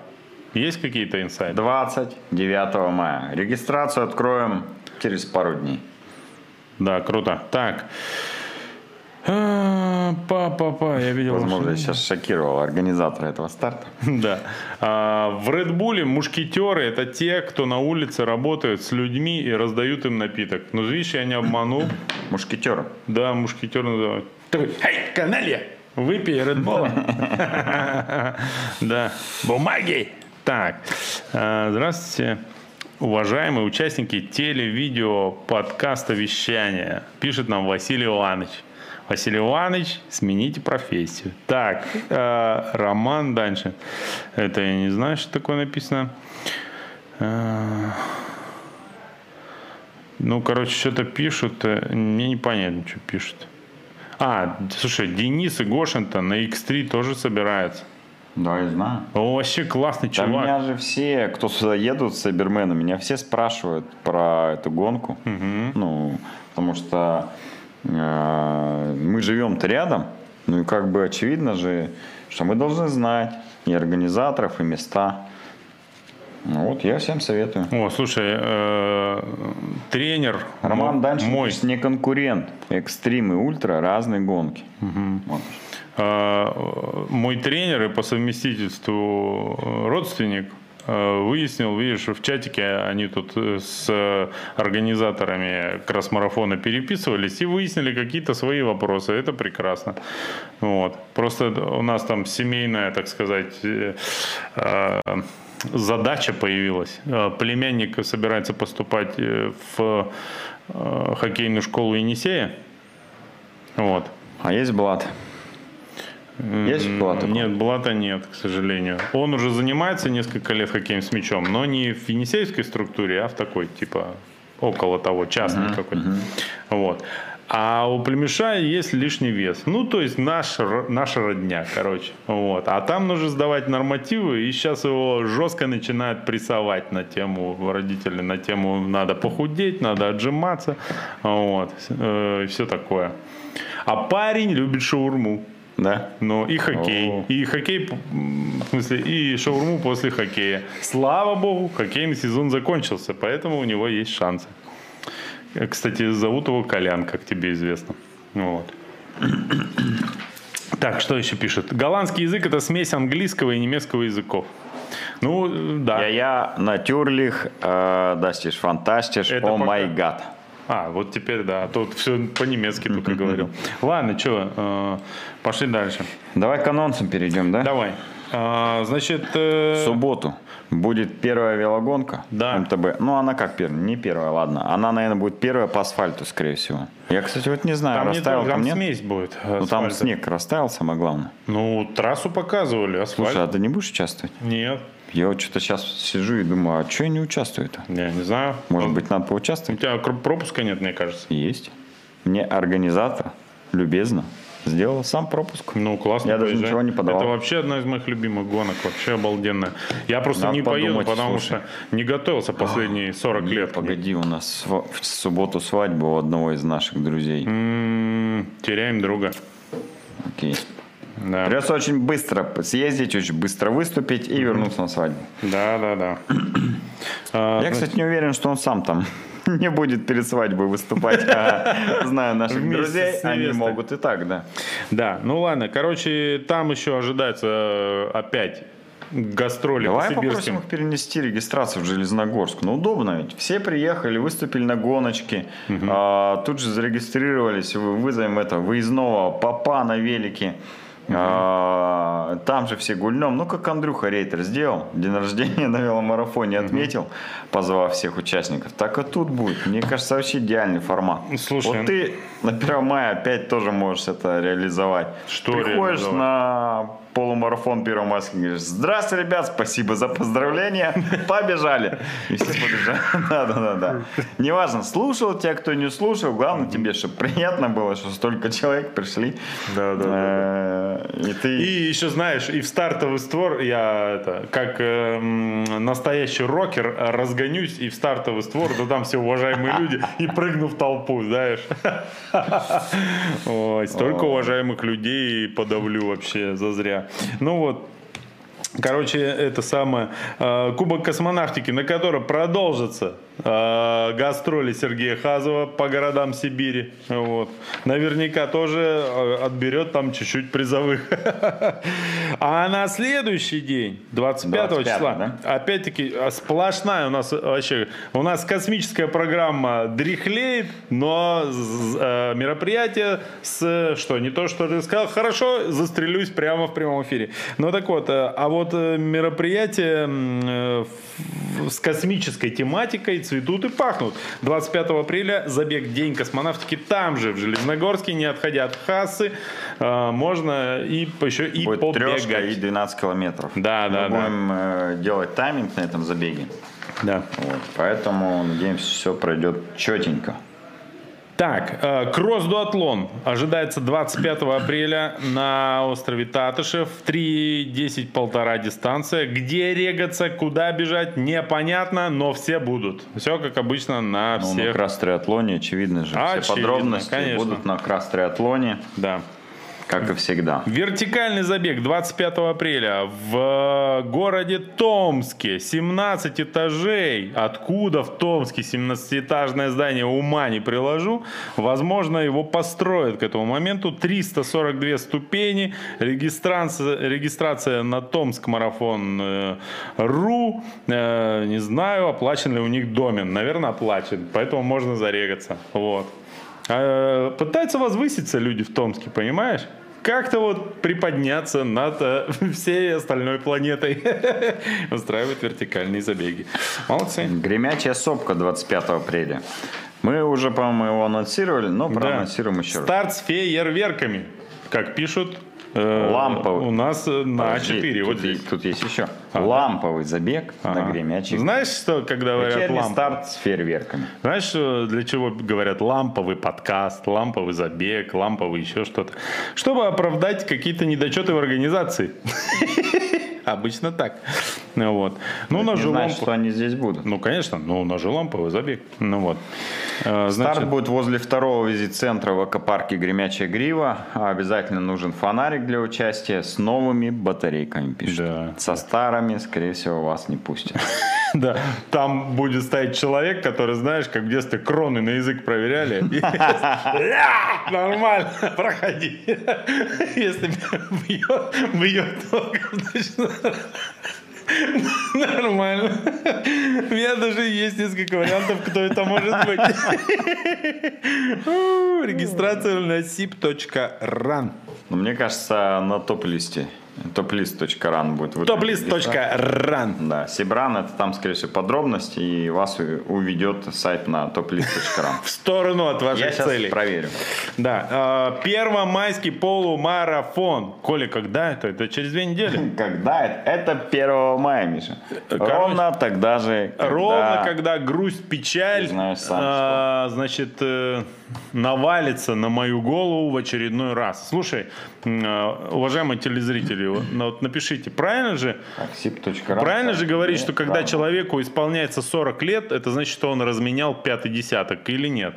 Есть какие-то инсайды? 29 мая. Регистрацию откроем через пару дней. Да, круто. Так. Па-па-па, я видел. Возможно, я сейчас шокировал организатора этого старта. Да. А, В Red Bull мушкетеры это те, кто на улице работают с людьми и раздают им напиток. Ну, видишь, я не обманул. Мушкетеры. Да, мушкетер называют. Такой, эй, каналья, выпей Red Bull. Да, бумаги. Так, а, здравствуйте. Уважаемые участники телевидео подкаста вещания, пишет нам Василий Иванович. Василий Иванович, смените профессию. Так, э, Роман дальше. Это я не знаю, что такое написано. Э, ну, короче, что-то пишут. э, Мне непонятно, что пишут. А, слушай, Денис и Гошин-то на X3 тоже собираются. Да, я знаю. О, вообще классный Да чувак. меня же все, кто сюда едут, сайбермены, меня все спрашивают про эту гонку. Ну, потому что мы живем-то рядом. Ну и как бы очевидно же, что мы должны знать и организаторов, и места. Ну вот, я всем советую. О, слушай, э, тренер Роман мо- Данчик мой, не конкурент. Экстрим и ультра разные гонки. Вот. э, мой тренер и по совместительству э, родственник э, выяснил, видишь, в чатике они тут э, с организаторами кросс-марафона переписывались и выяснили какие-то свои вопросы. Это прекрасно. Вот. Просто у нас там семейная, так сказать, э, э, задача появилась. Э, племянник собирается поступать э, в э, хоккейную школу Енисея. Вот. А есть Блат? Есть Блат? Нет, Блата нет, к сожалению. Он уже занимается несколько лет хоккеем с мячом, но не в енисейской структуре, а в такой, типа, около того, частный uh-huh, какой-то. Uh-huh. Вот. А у племеша есть лишний вес. Ну, то есть наш, наша родня, короче. Вот. А там нужно сдавать нормативы, и сейчас его жестко начинают прессовать на тему родители, на тему надо похудеть, надо отжиматься, вот, э, и все такое. А парень любит шаурму. Да. Ну, и хоккей. О. И хоккей, в смысле, и шаурму после хоккея. Слава богу, хоккейный сезон закончился, поэтому у него есть шансы. Кстати, зовут его Колян, как тебе известно. Вот. Так, что еще пишет? Голландский язык это смесь английского и немецкого языков. Ну, да. Я, я, натюрлих, э, дастиш фантастиш, о май гад. А, вот теперь да, тут все по-немецки только говорил. Ладно, что, э, пошли дальше. Давай к анонсам перейдем, да? Давай. А, значит... Э... В субботу будет первая велогонка да. МТБ. Ну, она как первая? Не первая, ладно. Она, наверное, будет первая по асфальту, скорее всего. Я, кстати, вот не знаю, там растаял не, там, там нет? смесь будет. Асфальта. Ну, там снег растаял, самое главное. Ну, трассу показывали, асфальт. Слушай, а ты не будешь участвовать? Нет. Я вот что-то сейчас сижу и думаю, а что я не участвую-то? Я не знаю. Может Он... быть, надо поучаствовать? У тебя пропуска нет, мне кажется. Есть. Мне организатор любезно Сделал сам пропуск. Ну, классно. Я даже ничего не подавал. Это вообще одна из моих любимых гонок. Вообще обалденная. Я просто Надо не поеду, потому слушай. что не готовился последние 40 Нет, лет. Погоди, у нас в субботу свадьба у одного из наших друзей. М-м, теряем друга. Окей. Да. Придется очень быстро съездить, очень быстро выступить и вернуться на свадьбу. Да, да, да. Я, кстати, не уверен, что он сам там не будет перед свадьбой выступать. А, знаю наших друзей, они могут и так, да. Да, ну ладно. Короче, там еще ожидается э, опять гастроли Давай по попросим их перенести регистрацию в Железногорск. Ну, удобно ведь. Все приехали, выступили на гоночке, угу. а, тут же зарегистрировались, вызовем это выездного папа на велике. А, там же все гульнем. Ну, как Андрюха Рейтер сделал. День рождения на веломарафоне отметил, позвав всех участников. Так и тут будет. Мне кажется, вообще идеальный формат. Слушай, вот ты на 1 мая опять тоже можешь это реализовать. Что Приходишь реализовать? на полумарафон Первомайский. Говоришь, здравствуйте, ребят, спасибо за поздравления. Побежали. И все побежали. Да, да, да, да. Неважно, слушал тебя, кто не слушал. Главное тебе, чтобы приятно было, что столько человек пришли. Да, да, да. И ты... И еще знаешь, и в стартовый створ я это, как э, настоящий рокер разгонюсь и в стартовый створ, да там все уважаемые люди, и прыгну в толпу, знаешь. Ой, столько уважаемых людей подавлю вообще зазря. Ну вот, Короче, это самое э, Кубок космонавтики, на котором продолжится гастроли Сергея Хазова по городам Сибири. Вот. Наверняка тоже э, отберет там чуть-чуть призовых. А на следующий день, 25, 25 числа, да? опять-таки сплошная у нас вообще, у нас космическая программа дряхлеет, но мероприятие с, что, не то, что ты сказал, хорошо, застрелюсь прямо в прямом эфире. Ну так вот, а вот э, мероприятия э, с космической тематикой цветут и пахнут. 25 апреля забег День космонавтики там же, в Железногорске, не отходя от Хасы. Э, можно и еще и Будет побегать. и 12 километров. Да, да, Мы да. будем делать тайминг на этом забеге. Да. Вот, поэтому, надеемся, все пройдет четенько. Так, э, кросс-дуатлон ожидается 25 апреля на острове Татышев. 3-10 полтора дистанция. Где регаться, куда бежать, непонятно, но все будут. Все как обычно на всех. Ну, на кросс-триатлоне, очевидно же. Очевидно, все подробности конечно. будут на кросс-триатлоне. Да. Как и всегда. Вертикальный забег 25 апреля в городе Томске. 17 этажей. Откуда в Томске 17-этажное здание ума не приложу. Возможно, его построят к этому моменту. 342 ступени. Регистрация, регистрация на Томск марафон э, ру. Э, не знаю, оплачен ли у них домен. Наверное, оплачен. Поэтому можно зарегаться. Вот. А, пытаются возвыситься люди в Томске, понимаешь? как-то вот приподняться над э, всей остальной планетой. Устраивать вертикальные забеги. Молодцы. Гремячая сопка 25 апреля. Мы уже, по-моему, его анонсировали, но проанонсируем еще раз. Старт с фейерверками. Как пишут, Ламповый. У нас э, на Подожди, 4 вот здесь. тут есть еще. Ламповый забег на гремячий. Знаешь, что, когда говорят ламповый? старт с фейерверками. Знаешь, что- для чего говорят ламповый подкаст, ламповый забег, ламповый еще что-то? Чтобы оправдать какие-то недочеты в организации. Обычно так. Ну вот. Ну, Не же значит, что они здесь будут. Ну, конечно, но у нас же ламповый забег. Ну вот. Э, Старт Значит, будет возле второго визит-центра в аквапарке «Гремячая грива». А Обязательно нужен фонарик для участия с новыми батарейками, пишут. Да. Со старыми, скорее всего, вас не пустят. да, там будет стоять человек, который, знаешь, как в детстве кроны на язык проверяли. Нормально, проходи. Если бьет, бьет током, значит, Нормально. У меня даже есть несколько вариантов, кто это может быть. Регистрация на sip.ran. Но мне кажется, на топ-листе. Топ-лист.ран будет. регистрация. Топлист.ран. Да, Сибран это там, скорее всего, подробности, и вас уведет сайт на топлист.ран. В сторону от Я ваших сейчас целей. проверю. Да, э, первомайский полумарафон. Коля, когда это? Это через две недели? Когда это? Это 1 мая, Миша. Короче, Ровно тогда же, Ровно когда грусть, печаль, э, значит, э, навалится на мою голову в очередной раз. Слушай, э, уважаемые телезрители, вот, ну, вот напишите, правильно же? Правильно же говорить, что когда человеку исполняется 40 лет, это значит, что он разменял пятый десяток или нет?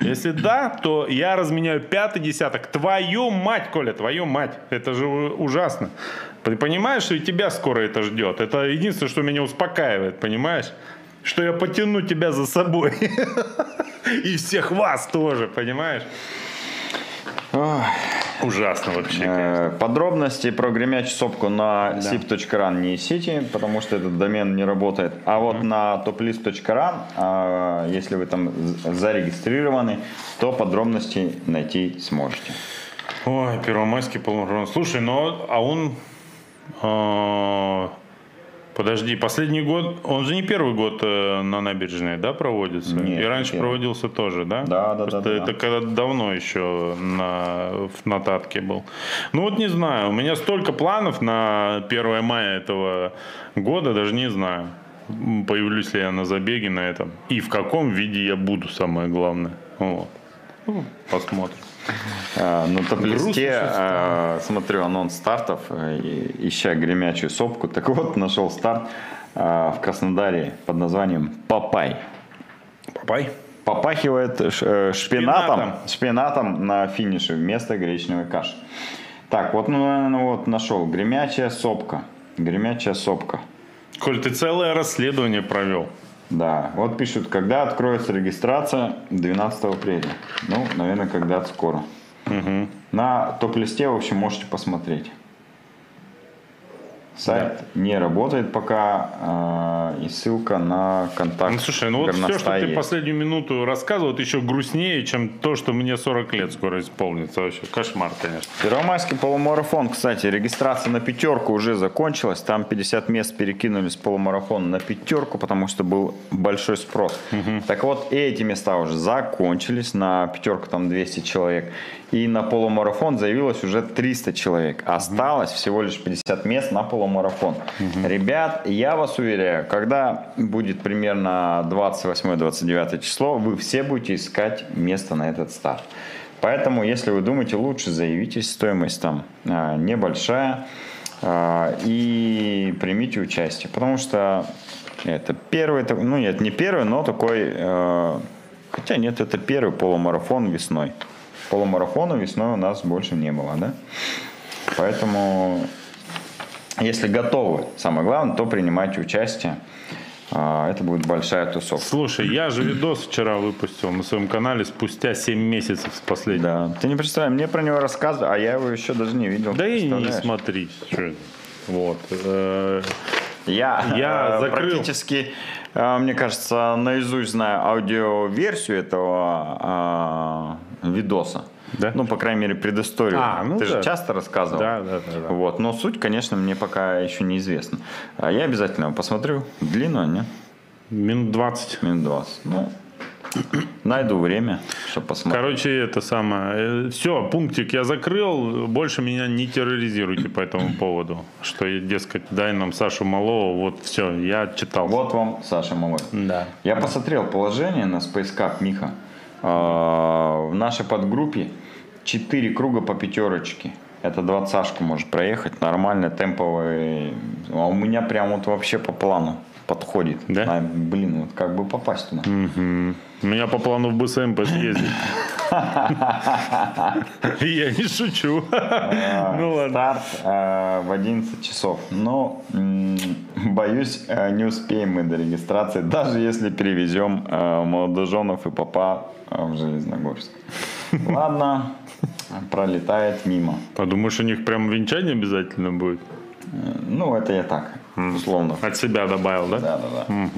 Если да, то я разменяю пятый десяток. Твою мать, Коля, твою мать. Это же ужасно. Ты понимаешь, что и тебя скоро это ждет? Это единственное, что меня успокаивает, понимаешь? Что я потяну тебя за собой. И всех вас тоже, понимаешь? Ужасно вообще. конечно. Э, Подробности про гремячую сопку на sip.ran не ищите, потому что этот домен не работает. А вот на toplist.ran, а, если вы там зарегистрированы, то подробности найти сможете. Ой, первомайский полумарафон. Слушай, ну, а он... а, подожди, последний год... Он же не первый год э, на набережной, да, проводится? Нет, И раньше первый. проводился тоже, да? Да, да, Просто да, да, Это когда давно еще на, в нотатке был. Ну вот не знаю, у меня столько планов на 1 мая этого года, даже не знаю. Появлюсь ли я на забеге на этом. И в каком виде я буду, самое главное. Вот. Ну, посмотрим. А, На что а, смотрю анонс стартов, э, ища гремячую сопку. Так вот, нашел старт в Краснодаре под названием «Папай». Папай. Попахивает э, шпинатом, Шпинатом. шпинатом на финише вместо гречневой каши. Так, вот, ну, наверное, вот нашел. Гремячая сопка. Гремячая сопка. Коль, ты целое расследование провел. Да, вот пишут, когда откроется регистрация 12 апреля. Ну, наверное, когда-то скоро. На топ-листе, в общем, можете посмотреть. Сайт не работает пока, а, и ссылка на контакт Ну, слушай, ну вот все, что ты есть. последнюю минуту рассказывал, это еще грустнее, чем то, что мне 40 лет скоро исполнится. Вообще кошмар, конечно. Первомайский полумарафон, кстати, регистрация на пятерку уже закончилась. Там 50 мест перекинули с полумарафона на пятерку, потому что был большой спрос. Так вот, эти места уже закончились. На пятерку там 200 человек. И на полумарафон заявилось уже 300 человек. Осталось всего лишь 50 мест на полумарафон. Ребят, я вас уверяю, когда будет примерно 28-29 число, вы все будете искать место на этот старт. Поэтому, если вы думаете, лучше заявитесь, стоимость там а, небольшая, а, и примите участие. Потому что это первый, ну нет, не первый, но такой, э, хотя нет, это первый полумарафон весной. Полумарафона весной у нас больше не было, да? Поэтому, если готовы, самое главное, то принимайте участие. А, Это будет большая тусовка. Слушай, я же видос вчера выпустил на своем канале спустя 7 месяцев с последнего. Да. Ты не представляешь, мне про него рассказывают, а я его еще даже не видел. Да и не смотри. Вот. Э, Я, Я э, закрыл. практически, мне кажется, наизусть знаю аудиоверсию этого э, видоса. Да? Ну, по крайней мере, предысторию. А, ну Ты да. же часто рассказывал. Да, да, да, да. Вот. Но суть, конечно, мне пока еще неизвестна. А я обязательно посмотрю. Длинную, не? Минут 20. Минут 20. Ну, найду время, чтобы посмотреть. Короче, это самое. Все, пунктик я закрыл. Больше меня не терроризируйте по этому поводу. Что, дескать, дай нам Сашу Малова. Вот все, я читал. Вот вам Саша Малой. Да. Я посмотрел положение на Space Cup, Миха. А, В нашей подгруппе 4 круга по пятерочке. Это двадцашку может проехать, нормально, темповый. А у меня прям вот вообще по плану подходит. Да? А, блин, вот как бы попасть туда. Мгм. У меня по плану в БСМП съездить. Я не шучу. Ну ладно. Старт э, в 11 часов. Но м, боюсь, э, не успеем мы до регистрации, даже если перевезем э, молодоженов и папа э, в Железногорск. Ладно, пролетает мимо. Подумаешь, у них прям венчание обязательно будет? Э, Ну, это я так, условно. От себя добавил, да? Да, да, да.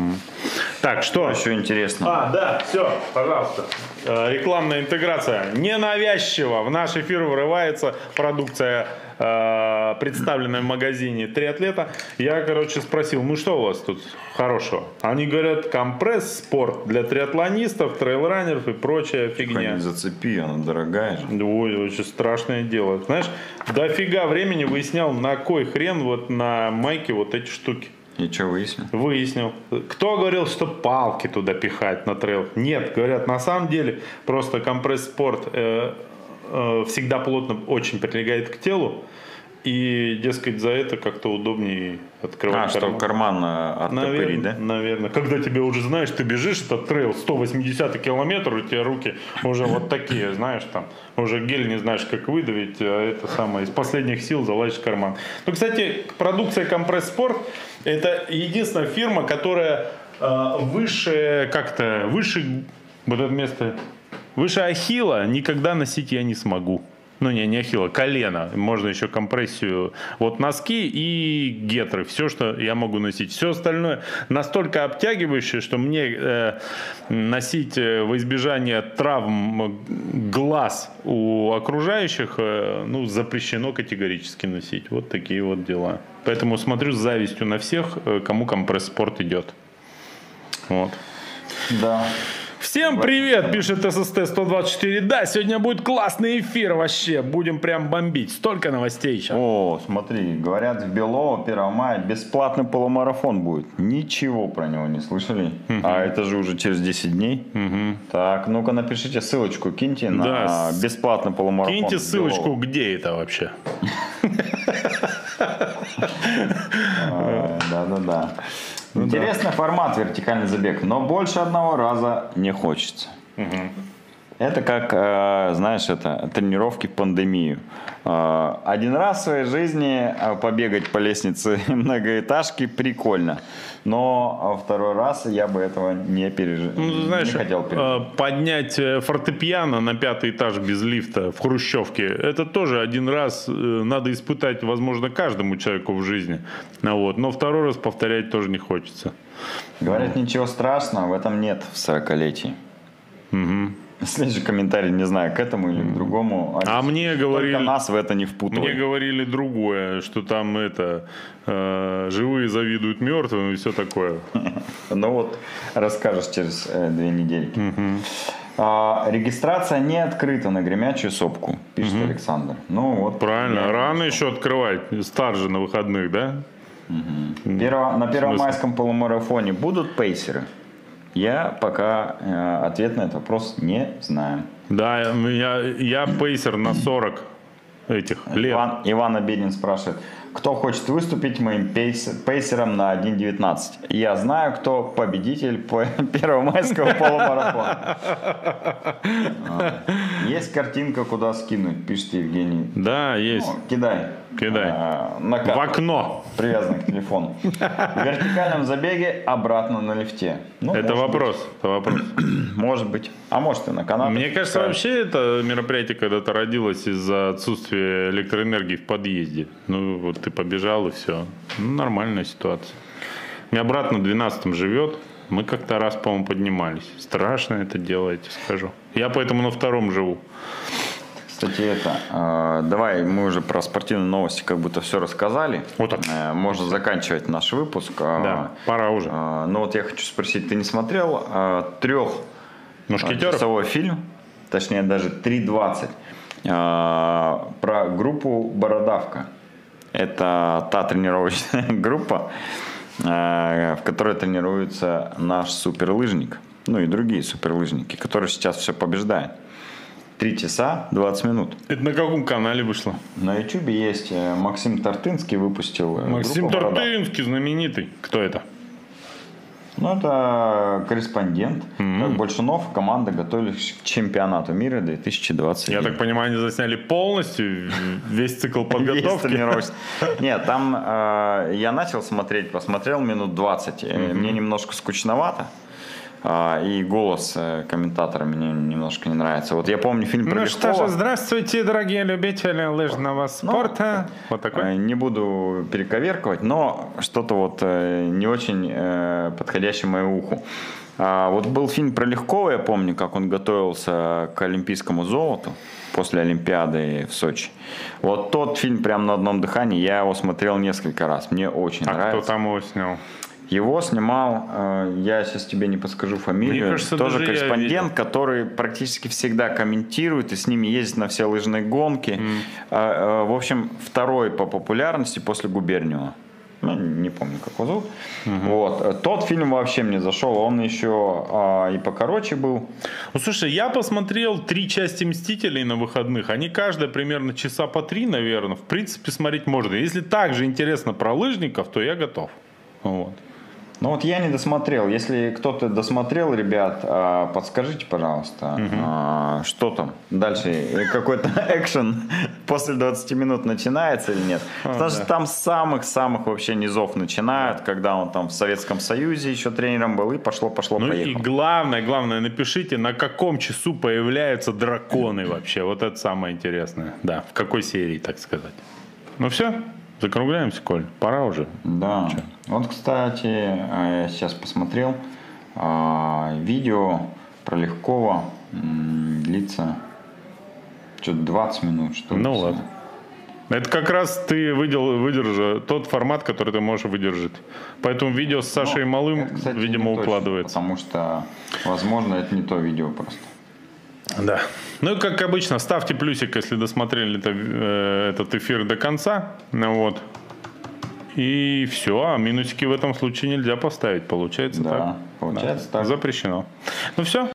Так, что? Еще интересно. А, да, все, пожалуйста. Э, Рекламная интеграция. Ненавязчиво в наш эфир врывается продукция, э, представленная в магазине «Три атлета». Я, короче, спросил, ну что у вас тут хорошего? Они говорят, компресс, спорт для триатлонистов, трейлранеров и прочая фигня. Не зацепи, она дорогая же. Ой, очень страшное дело. Знаешь, дофига времени выяснял, на кой хрен вот на майке вот эти штуки. И что выяснил? Выяснил. Кто говорил, что палки туда пихать на трейл? Нет, говорят, на самом деле просто компресс-спорт э, э, всегда плотно очень прилегает к телу. И, дескать, за это как-то удобнее открывать А, что карман. карман э, оттопырить, да? Наверное. Когда тебе уже знаешь, ты бежишь этот трейл 180 километр, у тебя руки уже вот такие, знаешь, там уже гель не знаешь, как выдавить, а это самое из последних сил залазишь в карман. Ну, кстати, продукция Компресс Спорт это единственная фирма, которая э, выше как-то выше вот это место выше ахилла никогда носить я не смогу. Ну, не, не ахилла, колено. Можно еще компрессию. Вот носки и гетры. Все, что я могу носить. Все остальное настолько обтягивающее, что мне э, носить э, во избежание травм глаз у окружающих э, ну, запрещено категорически носить. Вот такие вот дела. Поэтому смотрю с завистью на всех, э, кому компресс-спорт идет. Вот. Да. Всем привет, пишет ССТ 124. Да, сегодня будет классный эфир вообще. Будем прям бомбить. Столько новостей сейчас. О, смотри, говорят, в Белово 1 мая бесплатный полумарафон будет. Ничего про него не слышали. А это же уже через 10 дней. Так, ну-ка напишите ссылочку, киньте на Да, бесплатный полумарафон. Киньте ссылочку, Белово. где это вообще. Да-да-да. Ну Интересный формат вертикальный забег, но больше одного раза не хочется. Это как, э, знаешь, это тренировки в пандемию. Э, Один раз в своей жизни э, побегать по лестнице многоэтажки прикольно, но второй раз я бы этого не пережил, Ну, знаешь, не хотел пережить. поднять фортепиано на пятый этаж без лифта в Хрущевке, это тоже один раз надо испытать, возможно, каждому человеку в жизни. Ну Вот. Но второй раз повторять тоже не хочется. Говорят, ничего страшного в этом нет в 40-летии. Следующий комментарий, не знаю, к этому или к другому. А мне Только говорили- нас в это не впутывай. Мне говорили другое, что там это э, живые завидуют мертвым и все такое. Ну вот, расскажешь через э, две недельки. А, регистрация не открыта на гремячую сопку, пишет Александр. Ну вот. Правильно. Рано еще открывать. Стар же на выходных, да? Перво- на первомайском полумарафоне будут пейсеры? Я пока э, ответ на этот вопрос не знаю. Да, я, я пейсер на 40 этих лет. Иван, Иван Обедин спрашивает, кто хочет выступить моим пейс- пейсером на 1.19? Я знаю, кто победитель по- первомайского полумарафона. Есть картинка, куда скинуть, пишет Евгений. Да, есть. Ну, Кидай. Кидай. А, На В окно. привязанный к телефону. В вертикальном забеге обратно на лифте. Ну, Это вопрос. Это вопрос. быть, Может быть. А может и на канат. Мне кажется, вообще это мероприятие когда-то родилось из-за отсутствия электроэнергии в подъезде. Ну, вот ты побежал и все. Ну, нормальная ситуация. У меня брат на 12 живет. Мы как-то раз, по-моему, поднимались. Страшно это тебе скажу. Я поэтому на втором живу. Кстати, это, э, давай мы уже про спортивные новости как будто все рассказали. Вот так. Э, можно заканчивать наш выпуск. Э, Да, пора уже. э, но вот я хочу спросить, ты не смотрел трех часовой фильм, точнее даже 3.20, э, про группу «Бородавка». Это та тренировочная группа, в которой тренируется наш суперлыжник, ну и другие суперлыжники, которые сейчас все побеждают. Три часа 20 минут. Это на каком канале вышло? На YouTube есть э, Максим Тартынский выпустил. э, Максим. Тартынский, знаменитый. Кто это? Ну, это корреспондент. Как Большунов, команда готовились к чемпионату мира 2020. Я так понимаю, они засняли полностью весь цикл подготовки. Нет, там э, я начал смотреть, посмотрел минут 20. Э, Мне немножко скучновато. А, и голос э, комментатора мне немножко не нравится. Вот я помню фильм про Ну что же, здравствуйте, дорогие любители лыжного спорта. Вот Э, такой. Не буду перековерковать, но что-то вот э, не очень э, подходящее моему уху. А, вот был фильм про Легкова, я помню, как он готовился к олимпийскому золоту после Олимпиады в Сочи. Вот тот фильм прям на одном дыхании, я его смотрел несколько раз, мне очень А кто нравится. там его снял? Его снимал, э, я сейчас тебе не подскажу фамилию, Мне кажется, тоже корреспондент, который практически всегда комментирует и с ними ездит на все лыжные гонки. А, э, В общем, второй по популярности после Губерниева. Ну, не помню, как его зовут. Вот. Э, Тот фильм вообще мне зашел. Он еще а, и покороче был. Ну, слушай, я посмотрел три части «Мстителей» на выходных. Они каждая примерно часа по три, наверное. В принципе, смотреть можно. Если так же интересно про лыжников, то я готов. Вот. Ну вот я не досмотрел. Если кто-то досмотрел, ребят, а, подскажите, пожалуйста, а, что там дальше? Какой-то экшен после 20 минут начинается или нет? Потому что да. там с самых-самых вообще низов начинают, когда он там в Советском Союзе еще тренером был, и пошло-пошло, Ну и поехало. главное, главное, напишите, на каком часу появляются драконы вообще. Вот это самое интересное. Да, в какой серии, так сказать. Ну все, закругляемся, Коль. Пора уже. Да. Вот, кстати, я сейчас посмотрел а, видео про Легкова длится что-то 20 минут, что ли. Ну ладно. Это как раз ты выдел, выдержи тот формат, который ты можешь выдержать. Поэтому видео с Сашей Ну, Малым, это, кстати, видимо, точно, укладывается. Потому что, возможно, это не то видео просто. Да. Ну и как обычно, ставьте плюсик, если досмотрели это, э, этот эфир до конца. Ну вот. И все, а минусики в этом случае нельзя поставить, получается Да, так? получается Да. так. Запрещено. Ну все,